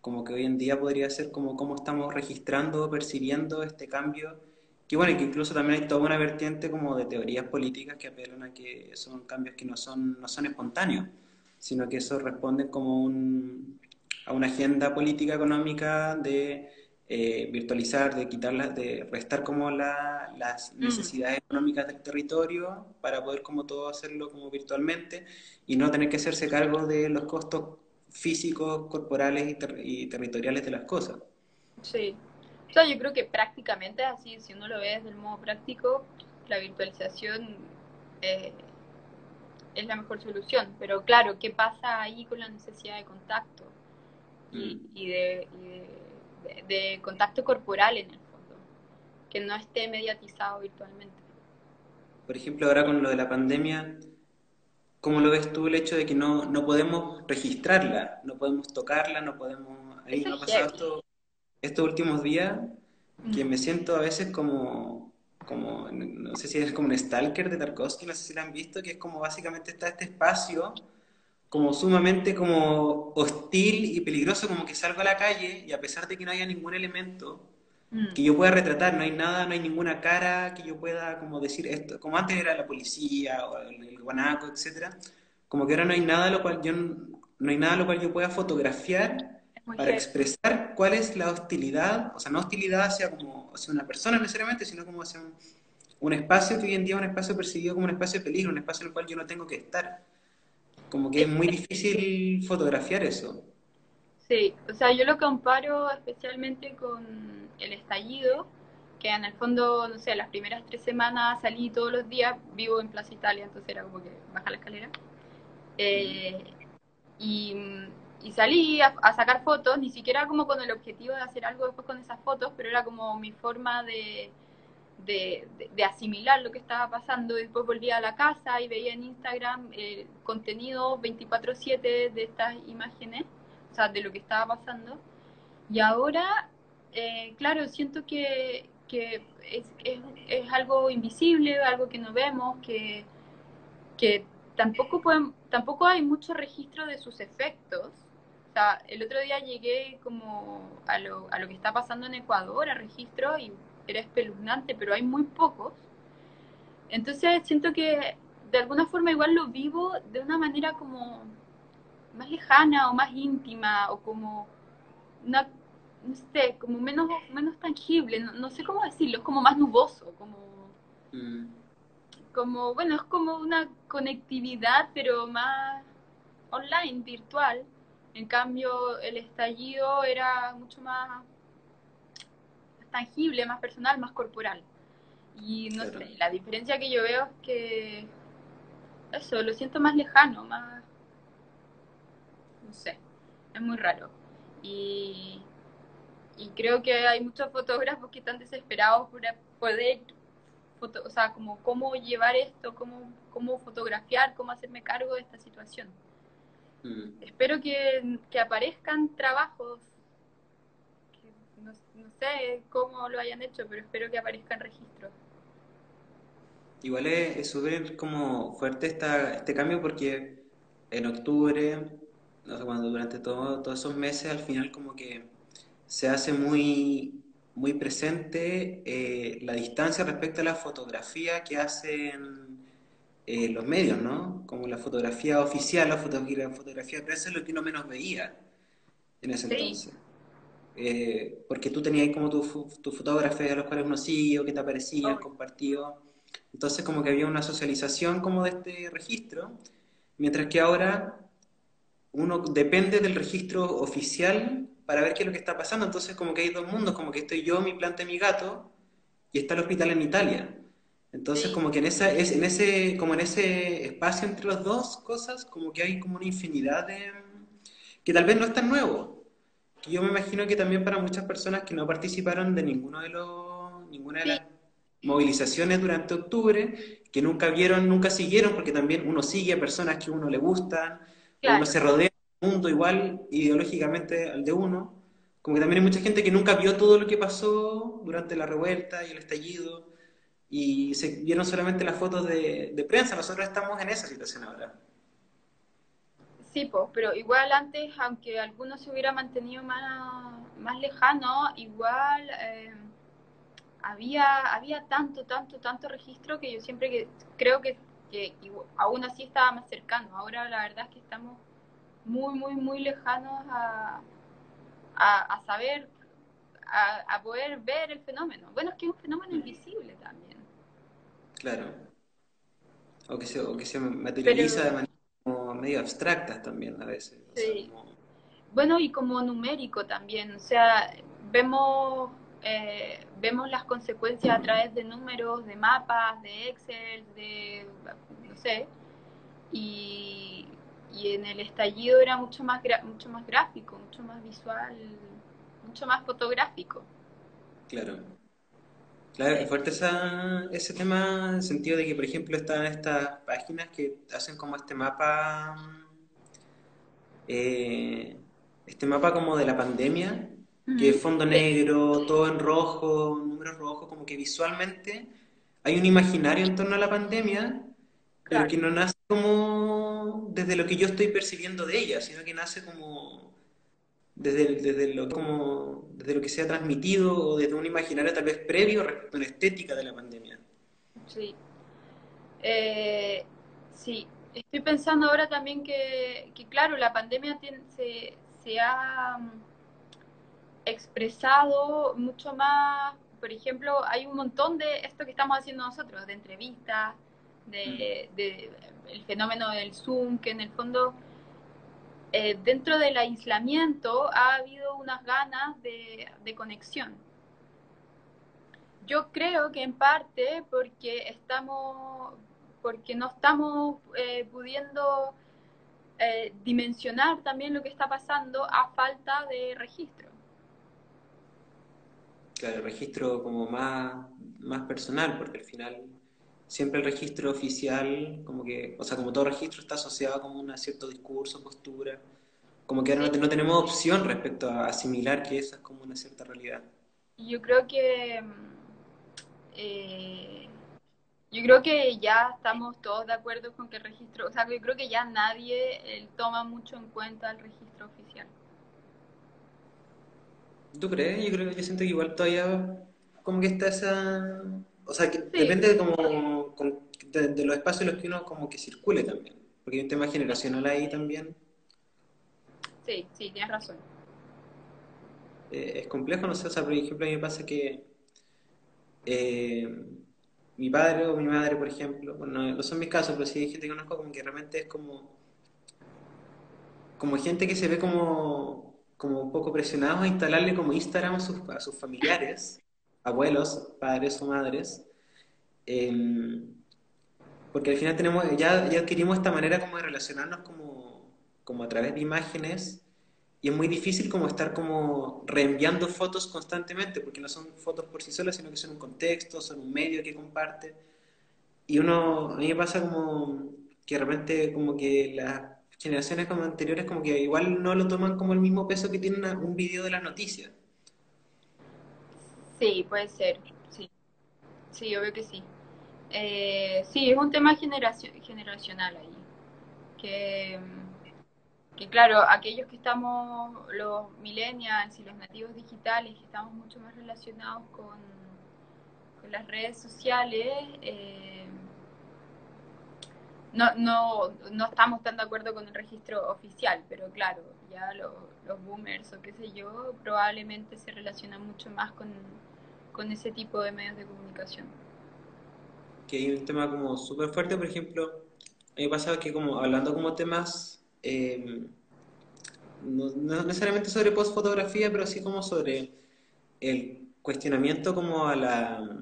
como que hoy en día podría ser como cómo estamos registrando, percibiendo este cambio, que bueno, que incluso también hay toda una vertiente como de teorías políticas que apelan a que son cambios que no son, no son espontáneos, sino que eso responde como un, a una agenda política económica de eh, virtualizar, de quitarlas, de restar como la, las Mm. necesidades económicas del territorio para poder como todo hacerlo como virtualmente y no tener que hacerse cargo de los costos físicos, corporales y, ter- y territoriales de las cosas. Sí. O sea, yo creo que prácticamente así, si uno lo ve desde el modo práctico, la virtualización eh, es la mejor solución. Pero claro, ¿qué pasa ahí con la necesidad de contacto? Y, Mm. y de, y de- de- de contacto corporal en el fondo, que no esté mediatizado virtualmente. Por ejemplo, ahora con lo de la pandemia, ¿cómo lo ves tú el hecho de que no, no podemos registrarla, no podemos tocarla, no podemos... Ahí me ha pasado esto, estos últimos días que Mm. me siento a veces como, como, no sé si es como un stalker de Tarkovsky, no sé si lo han visto, que es como básicamente está este espacio como sumamente como hostil y peligroso, como que salgo a la calle y a pesar de que no haya ningún elemento Mm. que yo pueda retratar, no hay nada, no hay ninguna cara que yo pueda como decir esto, como antes era la policía o el, el guanaco, etcétera, como que ahora no hay nada lo cual yo no hay nada lo cual yo pueda fotografiar muy para expresar cuál es la hostilidad, o sea, no hostilidad hacia como hacia una persona necesariamente, sino como hacia un, un espacio que hoy en día es un espacio percibido como un espacio de peligro, un espacio en el cual yo no tengo que estar. Como que es muy difícil fotografiar eso. Sí, o sea, yo lo comparo especialmente con el estallido, que en el fondo, no sé, las primeras tres semanas salí todos los días, vivo en Plaza Italia, entonces era como que baja la escalera. Eh, y, y salí a, sacar fotos, ni siquiera como con el objetivo de hacer algo después con esas fotos, pero era como mi forma de, de, de- asimilar lo que estaba pasando. Después volví a la casa y veía en Instagram el contenido 24/7 de estas imágenes, o sea, de lo que estaba pasando. Y ahora, eh, claro, siento que, que es, es, es algo invisible, algo que no vemos, que, que tampoco, pueden, tampoco hay mucho registro de sus efectos. O sea, el otro día llegué como a lo, a lo que está pasando en Ecuador, a registro, y era espeluznante, pero hay muy pocos. Entonces siento que de alguna forma igual lo vivo de una manera como más lejana o más íntima o como una, no sé, como menos, menos tangible, no, no sé cómo decirlo, es como más nuboso, como Mm. Como, bueno, es como una conectividad, pero más online, virtual. En cambio, el estallido era mucho más, más tangible, más personal, más corporal. Y no Claro. sé, la diferencia que yo veo es que eso, lo siento más lejano, más, no sé, es muy raro. Y, y creo que hay muchos fotógrafos que están desesperados por poder foto, o sea, como cómo llevar esto, cómo, cómo fotografiar, cómo hacerme cargo de esta situación. Mm. Espero que, que aparezcan trabajos, que no, no sé cómo lo hayan hecho, pero espero que aparezcan registros. Igual es súper como fuerte esta, este cambio porque en octubre, no sé, cuando durante todo, todos esos meses al final como que se hace muy, muy presente eh, la distancia respecto a la fotografía que hacen eh, los medios, ¿no? Como la fotografía oficial, la fotografía, la fotografía de prensa es lo que uno menos veía en ese Sí, entonces. Eh, porque tú tenías como tus tu fotógrafos a los cuales uno sigue o que te aparecían, obvio. compartido. Entonces como que había una socialización como de este registro, mientras que ahora uno depende del registro oficial para ver qué es lo que está pasando. Entonces como que hay dos mundos, como que estoy yo, mi planta y mi gato, y está el hospital en Italia. Entonces Sí, como que en esa, es, en ese, como en ese espacio entre las dos cosas, como que hay como una infinidad de que tal vez no es tan nuevo. Que yo me imagino que también para muchas personas que no participaron de ninguno de los, ninguna de sí, las movilizaciones durante octubre, que nunca vieron, nunca siguieron, porque también uno sigue a personas que a uno le gustan, o uno claro. se rodea mundo igual ideológicamente al de uno, como que también hay mucha gente que nunca vio todo lo que pasó durante la revuelta y el estallido, y se vieron solamente las fotos de, prensa, nosotros estamos en esa situación ahora. Sí, pues, pero igual antes, aunque alguno se hubiera mantenido más, más lejano, igual eh, había, había tanto, tanto, tanto registro que yo siempre que, creo que, que aún así estaba más cercano. Ahora la verdad es que estamos muy, muy, muy lejanos a, a, a saber a, poder ver el fenómeno. Bueno, es que es un fenómeno invisible también. Claro. O que se, o que se materializa de manera como medio abstractas también a veces. Sí. Bueno, y como numérico también. O sea, vemos, eh, vemos las consecuencias a través de números, de mapas, de Excel, de, no sé. Y, y en el estallido era mucho más, mucho más gráfico, mucho más visual, mucho más fotográfico. Claro. Claro, es fuerte esa, ese tema en el sentido de que, por ejemplo, están estas páginas que hacen como este mapa, eh, este mapa como de la pandemia, que es fondo negro, todo en rojo, números rojos, como que visualmente hay un imaginario en torno a la pandemia, pero que no nace como desde lo que yo estoy percibiendo de ella, sino que nace como desde, desde, lo, como, desde lo que se ha transmitido o desde un imaginario tal vez previo respecto a la estética de la pandemia. Sí. Eh, sí, estoy pensando ahora también que, que claro, la pandemia se, se ha mm, expresado mucho más, por ejemplo, hay un montón de esto que estamos haciendo nosotros, de entrevistas, de, mm. de el fenómeno del Zoom, que en el fondo eh, dentro del aislamiento ha habido unas ganas de, conexión. Yo creo que en parte porque estamos, porque no estamos eh, pudiendo eh, dimensionar también lo que está pasando a falta de registro. Claro, registro como más, más personal, porque al final siempre el registro oficial, como que, o sea, como todo registro está asociado como un cierto discurso, postura, como que no, no, tenemos opción respecto a asimilar que esa es como una cierta realidad. Yo creo que eh, yo creo que ya estamos todos de acuerdo con que el registro, o sea, yo creo que ya nadie eh, toma mucho en cuenta el registro oficial. ¿Tú crees? Yo creo que yo siento que igual todavía como que está esa o sea, que depende de, como, de, los espacios en los que uno como que circule también. Porque hay un tema generacional ahí también. Sí, sí, tienes razón. Eh, es complejo, no sé, o sea, por ejemplo, a mí me pasa que eh, mi padre o mi madre, por ejemplo, bueno, no son mis casos, pero sí hay gente que conozco como que realmente es como como gente que se ve como, como un poco presionados a instalarle como Instagram a sus, a sus familiares abuelos, padres o madres, em, porque al final tenemos, ya, ya adquirimos esta manera como de relacionarnos como, como a través de imágenes y es muy difícil como estar como reenviando fotos constantemente, porque no son fotos por sí solas, sino que son un contexto, son un medio que comparte. Y uno, a mí me pasa como que de repente como que las generaciones como anteriores como que igual no lo toman como el mismo peso que tiene un video de las noticias. Sí, puede ser, sí. Sí, yo veo que sí. Eh, sí, es un tema generacional ahí. Que, que claro, aquellos que estamos, los millennials y los nativos digitales, que estamos mucho más relacionados con, con las redes sociales, eh, no, no, no estamos tan de acuerdo con el registro oficial, pero claro, ya los boomers o qué sé yo, probablemente se relacionan mucho más con con ese tipo de medios de comunicación. Que hay un tema como súper fuerte, por ejemplo, a mí me pasa que como hablando como temas, em, no, necesariamente sobre postfotografía, pero sí como sobre el cuestionamiento como a la,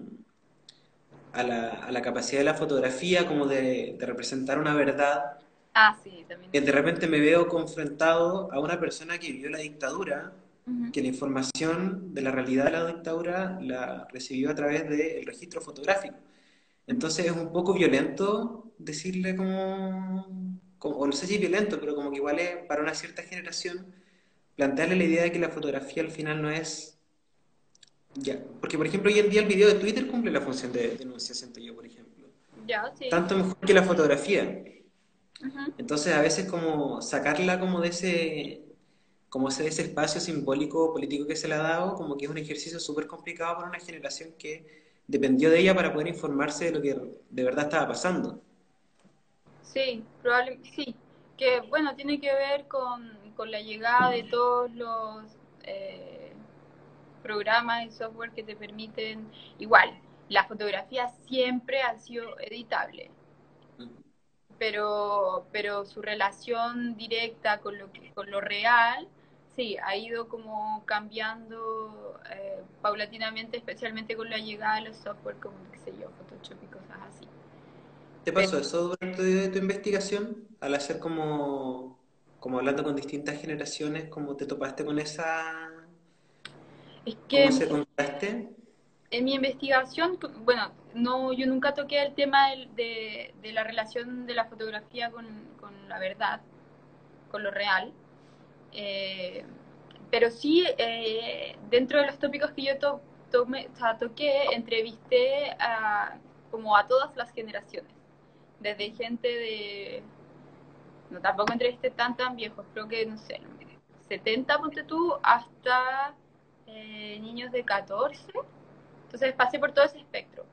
a la, a la capacidad de la fotografía, como de, de representar una verdad. Ah, sí, también. De repente me veo confrontado a una persona que vivió la dictadura que la información de la realidad de la dictadura la recibió a través del registro fotográfico. Entonces es un poco violento decirle como, o no sé si es violento, pero como que igual es para una cierta generación plantearle la idea de que la fotografía al final no es... Ya, porque por ejemplo hoy en día el video de Twitter cumple la función de denuncia, siento yo, por ejemplo. Ya, sí. Tanto mejor que la fotografía. Entonces a veces como sacarla como de ese como ese, ese espacio simbólico político que se le ha dado, como que es un ejercicio súper complicado para una generación que dependió de ella para poder informarse de lo que de verdad estaba pasando. Sí, probablemente sí. Que bueno, tiene que ver con, con la llegada de todos los, eh, programas y software que te permiten, igual, la fotografía siempre ha sido editable, pero, pero su relación directa con lo, que, con lo real, sí, ha ido como cambiando eh, paulatinamente, especialmente con la llegada de los software como, qué sé yo, Photoshop y cosas así. ¿Te pasó eso durante tu investigación? Al hacer como, como hablando con distintas generaciones, ¿cómo te topaste con esa... Es que... ¿Cómo se contraste? En mi investigación, bueno, no, yo nunca toqué el tema de, de, la relación de la fotografía con, con, la verdad, con lo real. Eh, pero sí, eh, dentro de los tópicos que yo to, o sea, toqué, entrevisté a, como a todas las generaciones, desde gente de, no tampoco entrevisté tan tan viejos, creo que, no sé, 70, ponte tú, hasta eh, niños de 14. Entonces pasé por todo ese espectro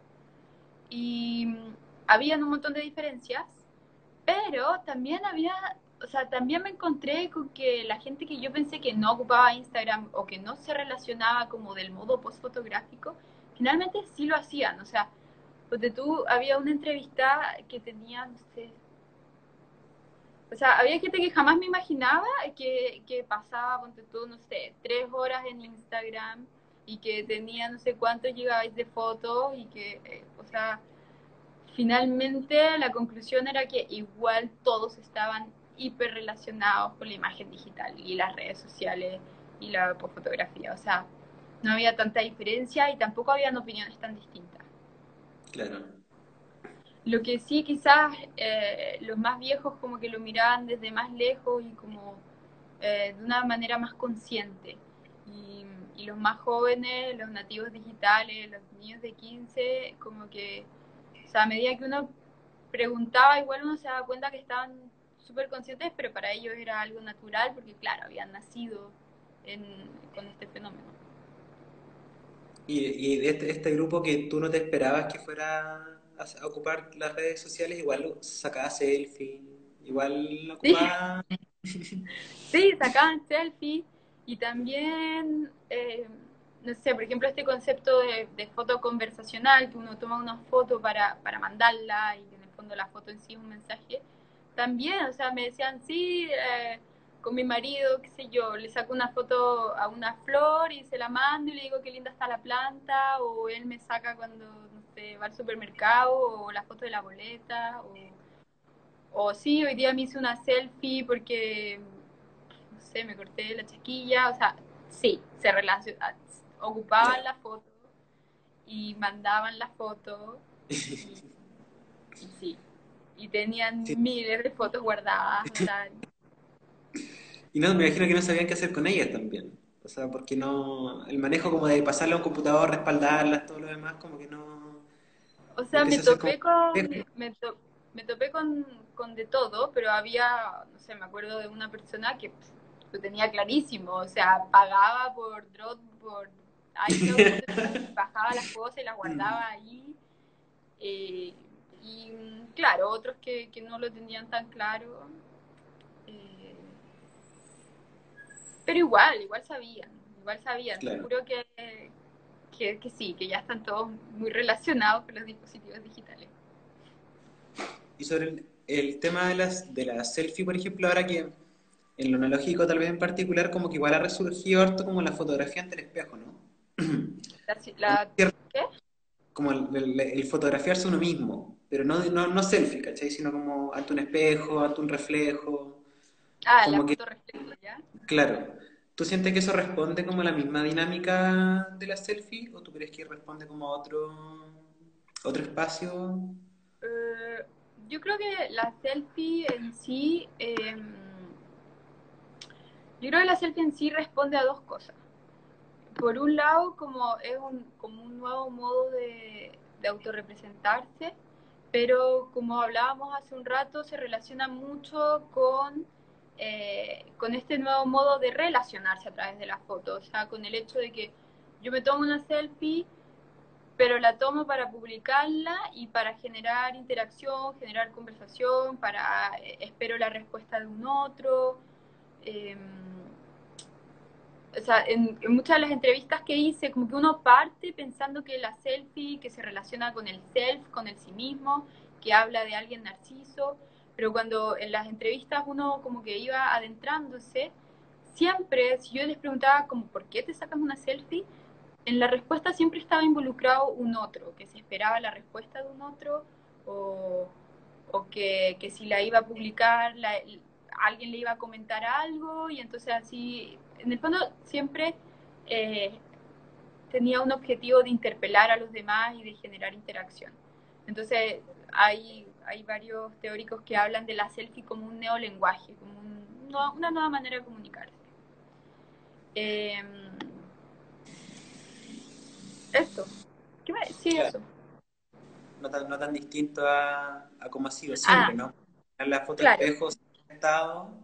y habían un montón de diferencias, pero también había, o sea, también me encontré con que la gente que yo pensé que no ocupaba Instagram o que no se relacionaba como del modo post fotográfico, finalmente sí lo hacían, o sea, donde tú había una entrevista que tenía, no sé, o sea, había gente que jamás me imaginaba que, que pasaba, ponte tú, no sé, tres horas en Instagram y que tenía no sé cuántos gigabytes de fotos y que, eh, o sea, finalmente la conclusión era que igual todos estaban hiper relacionados con la imagen digital y las redes sociales y la fotografía. O sea, no había tanta diferencia y tampoco habían opiniones tan distintas. Claro. Lo que sí, quizás eh, los más viejos como que lo miraban desde más lejos y como eh, de una manera más consciente. Y y los más jóvenes, los nativos digitales, los niños de 15, como que, o sea, a medida que uno preguntaba, igual uno se daba cuenta que estaban súper conscientes, pero para ellos era algo natural, porque claro, habían nacido con este fenómeno. Y, y este, este, grupo que tú no te esperabas que fuera a, ocupar las redes sociales, igual sacaba selfie, igual ocupaba... Sí, sí sacaban selfie y también, eh, no sé, por ejemplo, este concepto de, foto conversacional, que uno toma una foto para, para mandarla y en el fondo la foto en sí es un mensaje, también, o sea, me decían, sí, eh, con mi marido, qué sé yo, le saco una foto a una flor y se la mando y le digo qué linda está la planta, o él me saca cuando, no sé, va al supermercado, o la foto de la boleta, o, o sí, hoy día me hice una selfie porque me corté la chaquilla, o sea, sí, se relaciona, ocupaban la foto y mandaban la foto y, sí, y tenían miles de fotos guardadas. y no, me imagino que no sabían qué hacer con ellas también. O sea, porque no. El manejo como de pasarla a un computador, respaldarlas, todo lo demás, como que no. O sea, me topé, con, me, me topé con, con de todo, pero había, no sé, me acuerdo de una persona que pues, lo tenía clarísimo, o sea, pagaba por Drop, por iCloud, bajaba las cosas y las guardaba ahí. Eh, y claro, otros que, que, no lo tenían tan claro. Eh, pero igual, igual sabían, igual sabían. Seguro que, que, que, sí, que ya están todos muy relacionados con los dispositivos digitales. Y sobre el, el tema de las, de las selfie, por ejemplo, ahora que en lo analógico tal vez en particular, como que igual ha resurgido harto como la fotografía ante el espejo, ¿no? La, ¿Qué? Como el, fotografiarse uno mismo, pero no, no, no selfie, ¿cachai? Sino como ante un espejo, ante un reflejo. Ah, la foto reflejo, ¿ya? Claro. ¿Tú sientes que eso responde como a la misma dinámica de la selfie o tú crees que responde como a otro, otro espacio? Eh, yo creo que la selfie en sí... Eh, yo creo que la selfie en sí responde a dos cosas. Por un lado, como es un, como un nuevo modo de, de autorrepresentarse, pero como hablábamos hace un rato, se relaciona mucho con, eh, con este nuevo modo de relacionarse a través de la foto, o sea, con el hecho de que yo me tomo una selfie, pero la tomo para publicarla y para generar interacción, generar conversación, para eh, espero la respuesta de un otro. Em, o sea, en, muchas de las entrevistas que hice, como que uno parte pensando que la selfie, que se relaciona con el self, con el sí mismo, que habla de alguien narciso, pero cuando en las entrevistas uno como que iba adentrándose, siempre, si yo les preguntaba como, ¿por qué te sacas una selfie? En la respuesta siempre estaba involucrado un otro, que se esperaba la respuesta de un otro, o, o que, que, si la iba a publicar, la, alguien le iba a comentar algo, y entonces así en el fondo siempre eh, tenía un objetivo de interpelar a los demás y de generar interacción. Entonces hay, hay varios teóricos que hablan de la selfie como un neolenguaje, como una nueva manera de comunicarse. Eh, esto. ¿Qué me decir eso? No tan, no tan distinto a, a como ha sido siempre, ah, ¿no? En la foto claro. espejos estado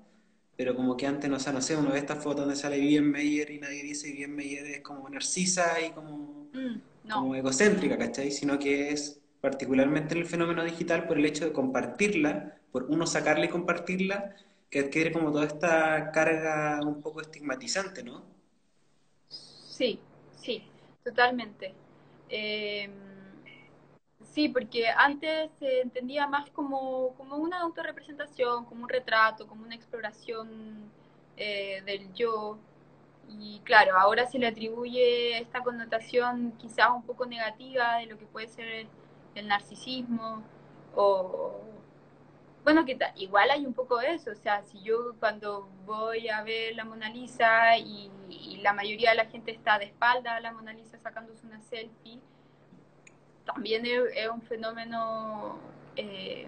pero como que antes, no, sé, no sé, uno ve estas fotos donde sale bien Meyer y nadie dice bien Meyer es como narcisa y como, mm, como egocéntrica, ¿cachai? Sino que es particularmente en el fenómeno digital por el hecho de compartirla, por uno sacarla y compartirla, que adquiere como toda esta carga un poco estigmatizante, ¿no? Sí, sí, totalmente. Eh Sí, porque antes se entendía más como, como una autorrepresentación, como un retrato, como una exploración eh, del yo. Y claro, ahora se le atribuye esta connotación quizás un poco negativa de lo que puede ser el, narcisismo o... Bueno, que igual hay un poco de eso, o sea, si yo cuando voy a ver la Mona Lisa y, y la mayoría de la gente está de espalda a la Mona Lisa sacándose una selfie, también es, un fenómeno eh,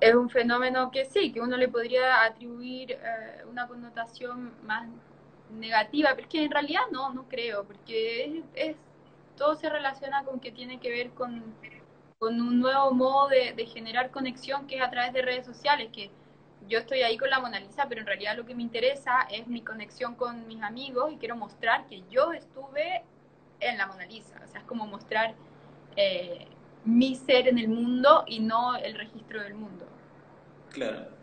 es un fenómeno que sí, que uno le podría atribuir eh, una connotación más negativa, pero que en realidad no, no creo, porque es, todo se relaciona con que tiene que ver con, con un nuevo modo de, de, generar conexión que es a través de redes sociales, que yo estoy ahí con la Mona Lisa, pero en realidad lo que me interesa es mi conexión con mis amigos y quiero mostrar que yo estuve en la Mona Lisa. O sea, es como mostrar eh, mi ser en el mundo y no el registro del mundo. Claro.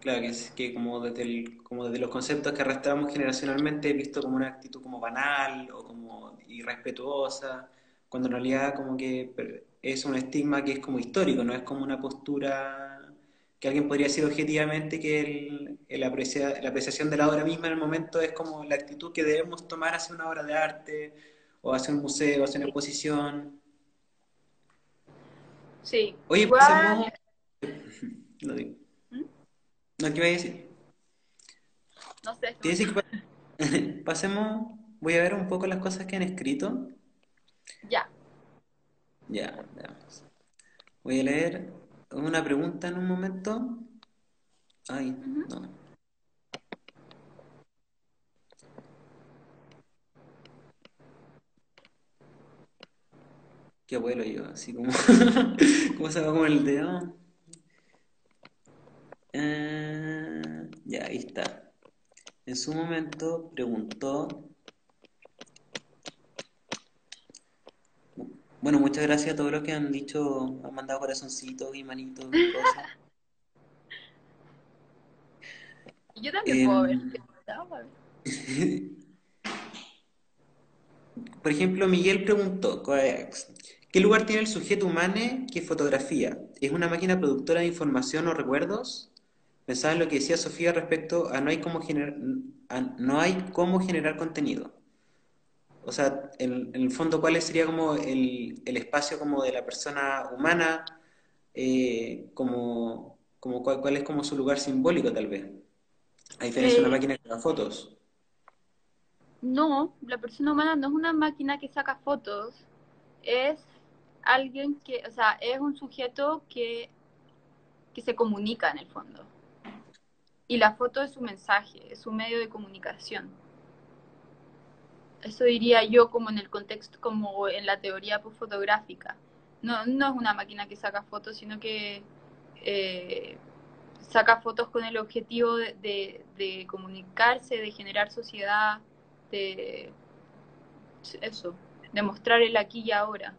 Claro, que es que como desde, el, como desde los conceptos que arrastramos generacionalmente, visto como una actitud como banal o como irrespetuosa, cuando en realidad como que es un estigma que es como histórico, no es como una postura que alguien podría decir objetivamente que el, el aprecia, la apreciación de la obra misma en el momento es como la actitud que debemos tomar hacia una obra de arte o hacia un museo, hacia una exposición. Sí. Oye, Igual... pasemos... No digo. ¿Mm? ¿No qué iba a decir? No sé. ¿Te decir que pasemos... Voy a ver un poco las cosas que han escrito. Ya. Ya, veamos. Voy a leer una pregunta en un momento. Ay, no. Qué abuelo yo, así como. ¿Cómo se va con el dedo? Eh, ya, ahí está. En su momento preguntó. Bueno, muchas gracias a todos los que han dicho, han mandado corazoncitos y manitos y cosas. Yo también puedo ver. Por ejemplo, Miguel preguntó, ¿Qué lugar tiene el sujeto humano que fotografía? ¿Es una máquina productora de información o recuerdos? Pensaba en lo que decía Sofía respecto a no hay cómo generar, no hay cómo generar contenido. O sea, en, el fondo, ¿cuál sería como el, espacio como de la persona humana? Eh, como, como cuál, es como su lugar simbólico tal vez? A diferencia de una máquina que saca fotos. No, la persona humana no es una máquina que saca fotos, es alguien que, o sea, es un sujeto que, que se comunica en el fondo. Y la foto es su mensaje, es su medio de comunicación. Eso diría yo como en el contexto, como en la teoría fotográfica. No, no es una máquina que saca fotos, sino que eh, saca fotos con el objetivo de, de, comunicarse, de generar sociedad, de eso, de mostrar el aquí y ahora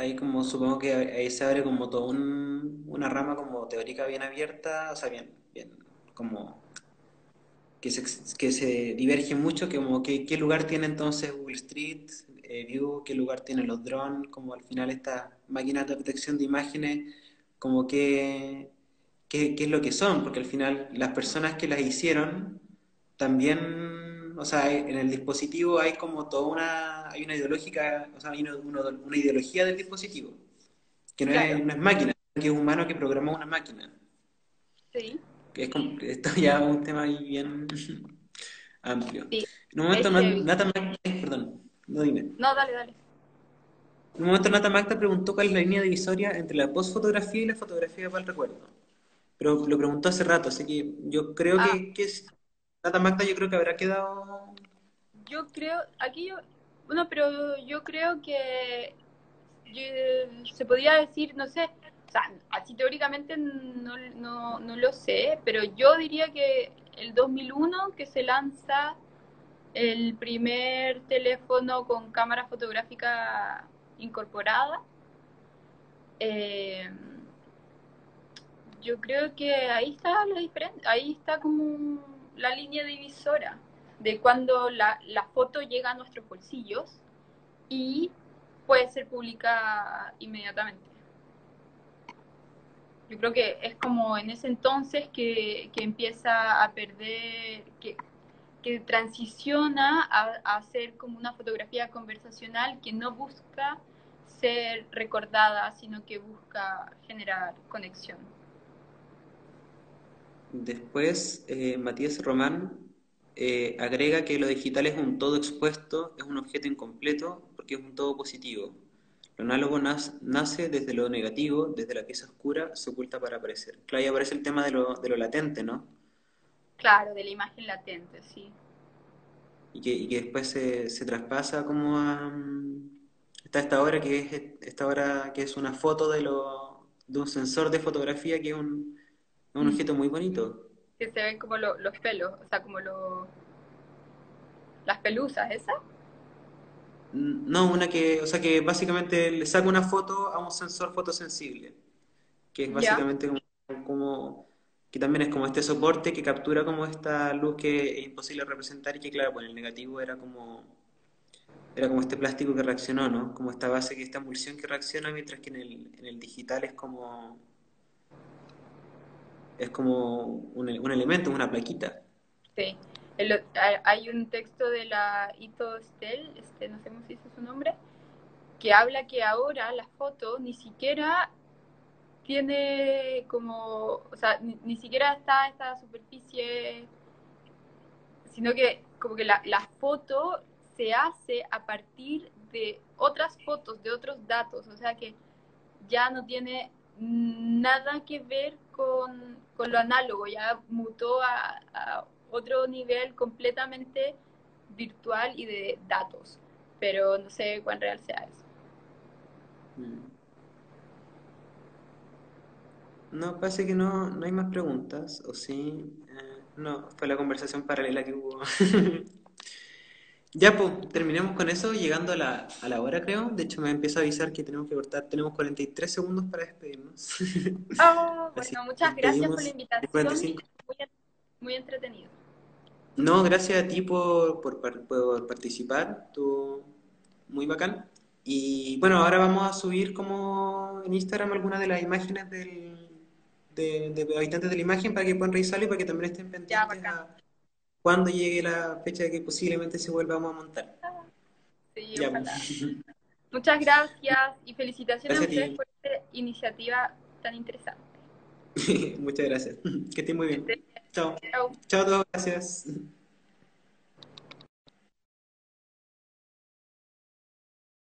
ahí como supongo que ahí se abre como toda una rama como teórica bien abierta, o sea, bien, bien como que se, que se diverge mucho, que como que, qué lugar tiene entonces Google Street eh, View, qué lugar tienen los drones, como al final estas máquinas de detección de imágenes, como qué, qué, qué es lo que son, porque al final las personas que las hicieron también, o sea, en el dispositivo hay como toda una, hay una ideológica, o sea, hay una, una ideología del dispositivo, que no, es, no es máquina, que es humano que programa una máquina. Sí. Que es esto ya es un tema bien amplio. Sí. En un momento, Es Nat- heavy. Nata Mac- perdón, no dime. No, dale, dale. En un momento Nata Magda preguntó cuál es la línea divisoria entre la postfotografía y la fotografía para el recuerdo. Pero lo preguntó hace rato, así que yo creo Ah. que, que es... Nata Magda yo creo que habrá quedado... Yo creo, aquí yo, bueno, pero yo creo que se podría decir, no sé, o sea, así teóricamente no, no, no lo sé, pero yo diría que el 2001 que se lanza el primer teléfono con cámara fotográfica incorporada, eh, yo creo que ahí está la ahí está como la línea divisora de cuando la, la foto llega a nuestros bolsillos y puede ser publicada inmediatamente. Yo creo que es como en ese entonces que, que empieza a perder, que, que transiciona a, a ser como una fotografía conversacional que no busca ser recordada, sino que busca generar conexión. Después, eh, Matías Román eh, agrega que lo digital es un todo expuesto, es un objeto incompleto, porque es un todo positivo. Lo análogo nace desde lo negativo, desde la pieza oscura, se oculta para aparecer. Claro, ahí aparece el tema de lo, de lo latente, ¿no? Claro, de la imagen latente, sí. y que, y que después se, se traspasa como a... mm, Está esta obra que es esta obra que es una foto de, lo, de un sensor de fotografía que es un, un Mm. objeto muy bonito. Que se ven como lo- los pelos, o sea, como lo, las pelusas, ¿esas? Mm, No, una que, o sea, que básicamente le saca una foto a un sensor fotosensible, que es básicamente como, como- que también es como este soporte que captura como esta luz que es imposible representar y que claro, pues en el negativo era como era como este plástico que reaccionó, ¿no? Como esta base, que esta emulsión que reacciona, mientras que en el, en el digital es como es como un, un elemento, una plaquita. Sí. El- hay- un texto de la Ito Stel, este, no sé cómo se dice su nombre, que habla que ahora la foto ni siquiera tiene como, o sea, ni, ni siquiera está esta superficie, sino que como que la, la foto se hace a partir de otras fotos, de otros datos, o sea que ya no tiene nada que ver con, con lo análogo, ya mutó a, a otro nivel completamente virtual y de datos, pero no sé cuán real sea eso. Mm. No, parece que no, no hay más preguntas, ¿o sí? Eh, no, fue la conversación paralela que hubo. Ya, pues, terminemos con eso, llegando a la, a la hora, creo. De hecho, me empieza a avisar que tenemos que cortar. Tenemos 43 segundos para despedirnos. Así bueno, muchas gracias por la invitación, 45. muy, muy entretenido. No, gracias a ti por, por, por participar, estuvo muy bacán. Y bueno, ahora vamos a subir como en Instagram algunas de las imágenes del, de, de habitantes de la imagen para que puedan revisarlo y para que también estén Ya, pendientes bacán. a cuando llegue la fecha de que posiblemente se volvamos a montar. Sí, Ya, ojalá. pues. Muchas gracias y felicitaciones Gracias a ustedes por esta iniciativa tan interesante. Muchas gracias. Que estés muy bien. Chao. Chao a todos, gracias.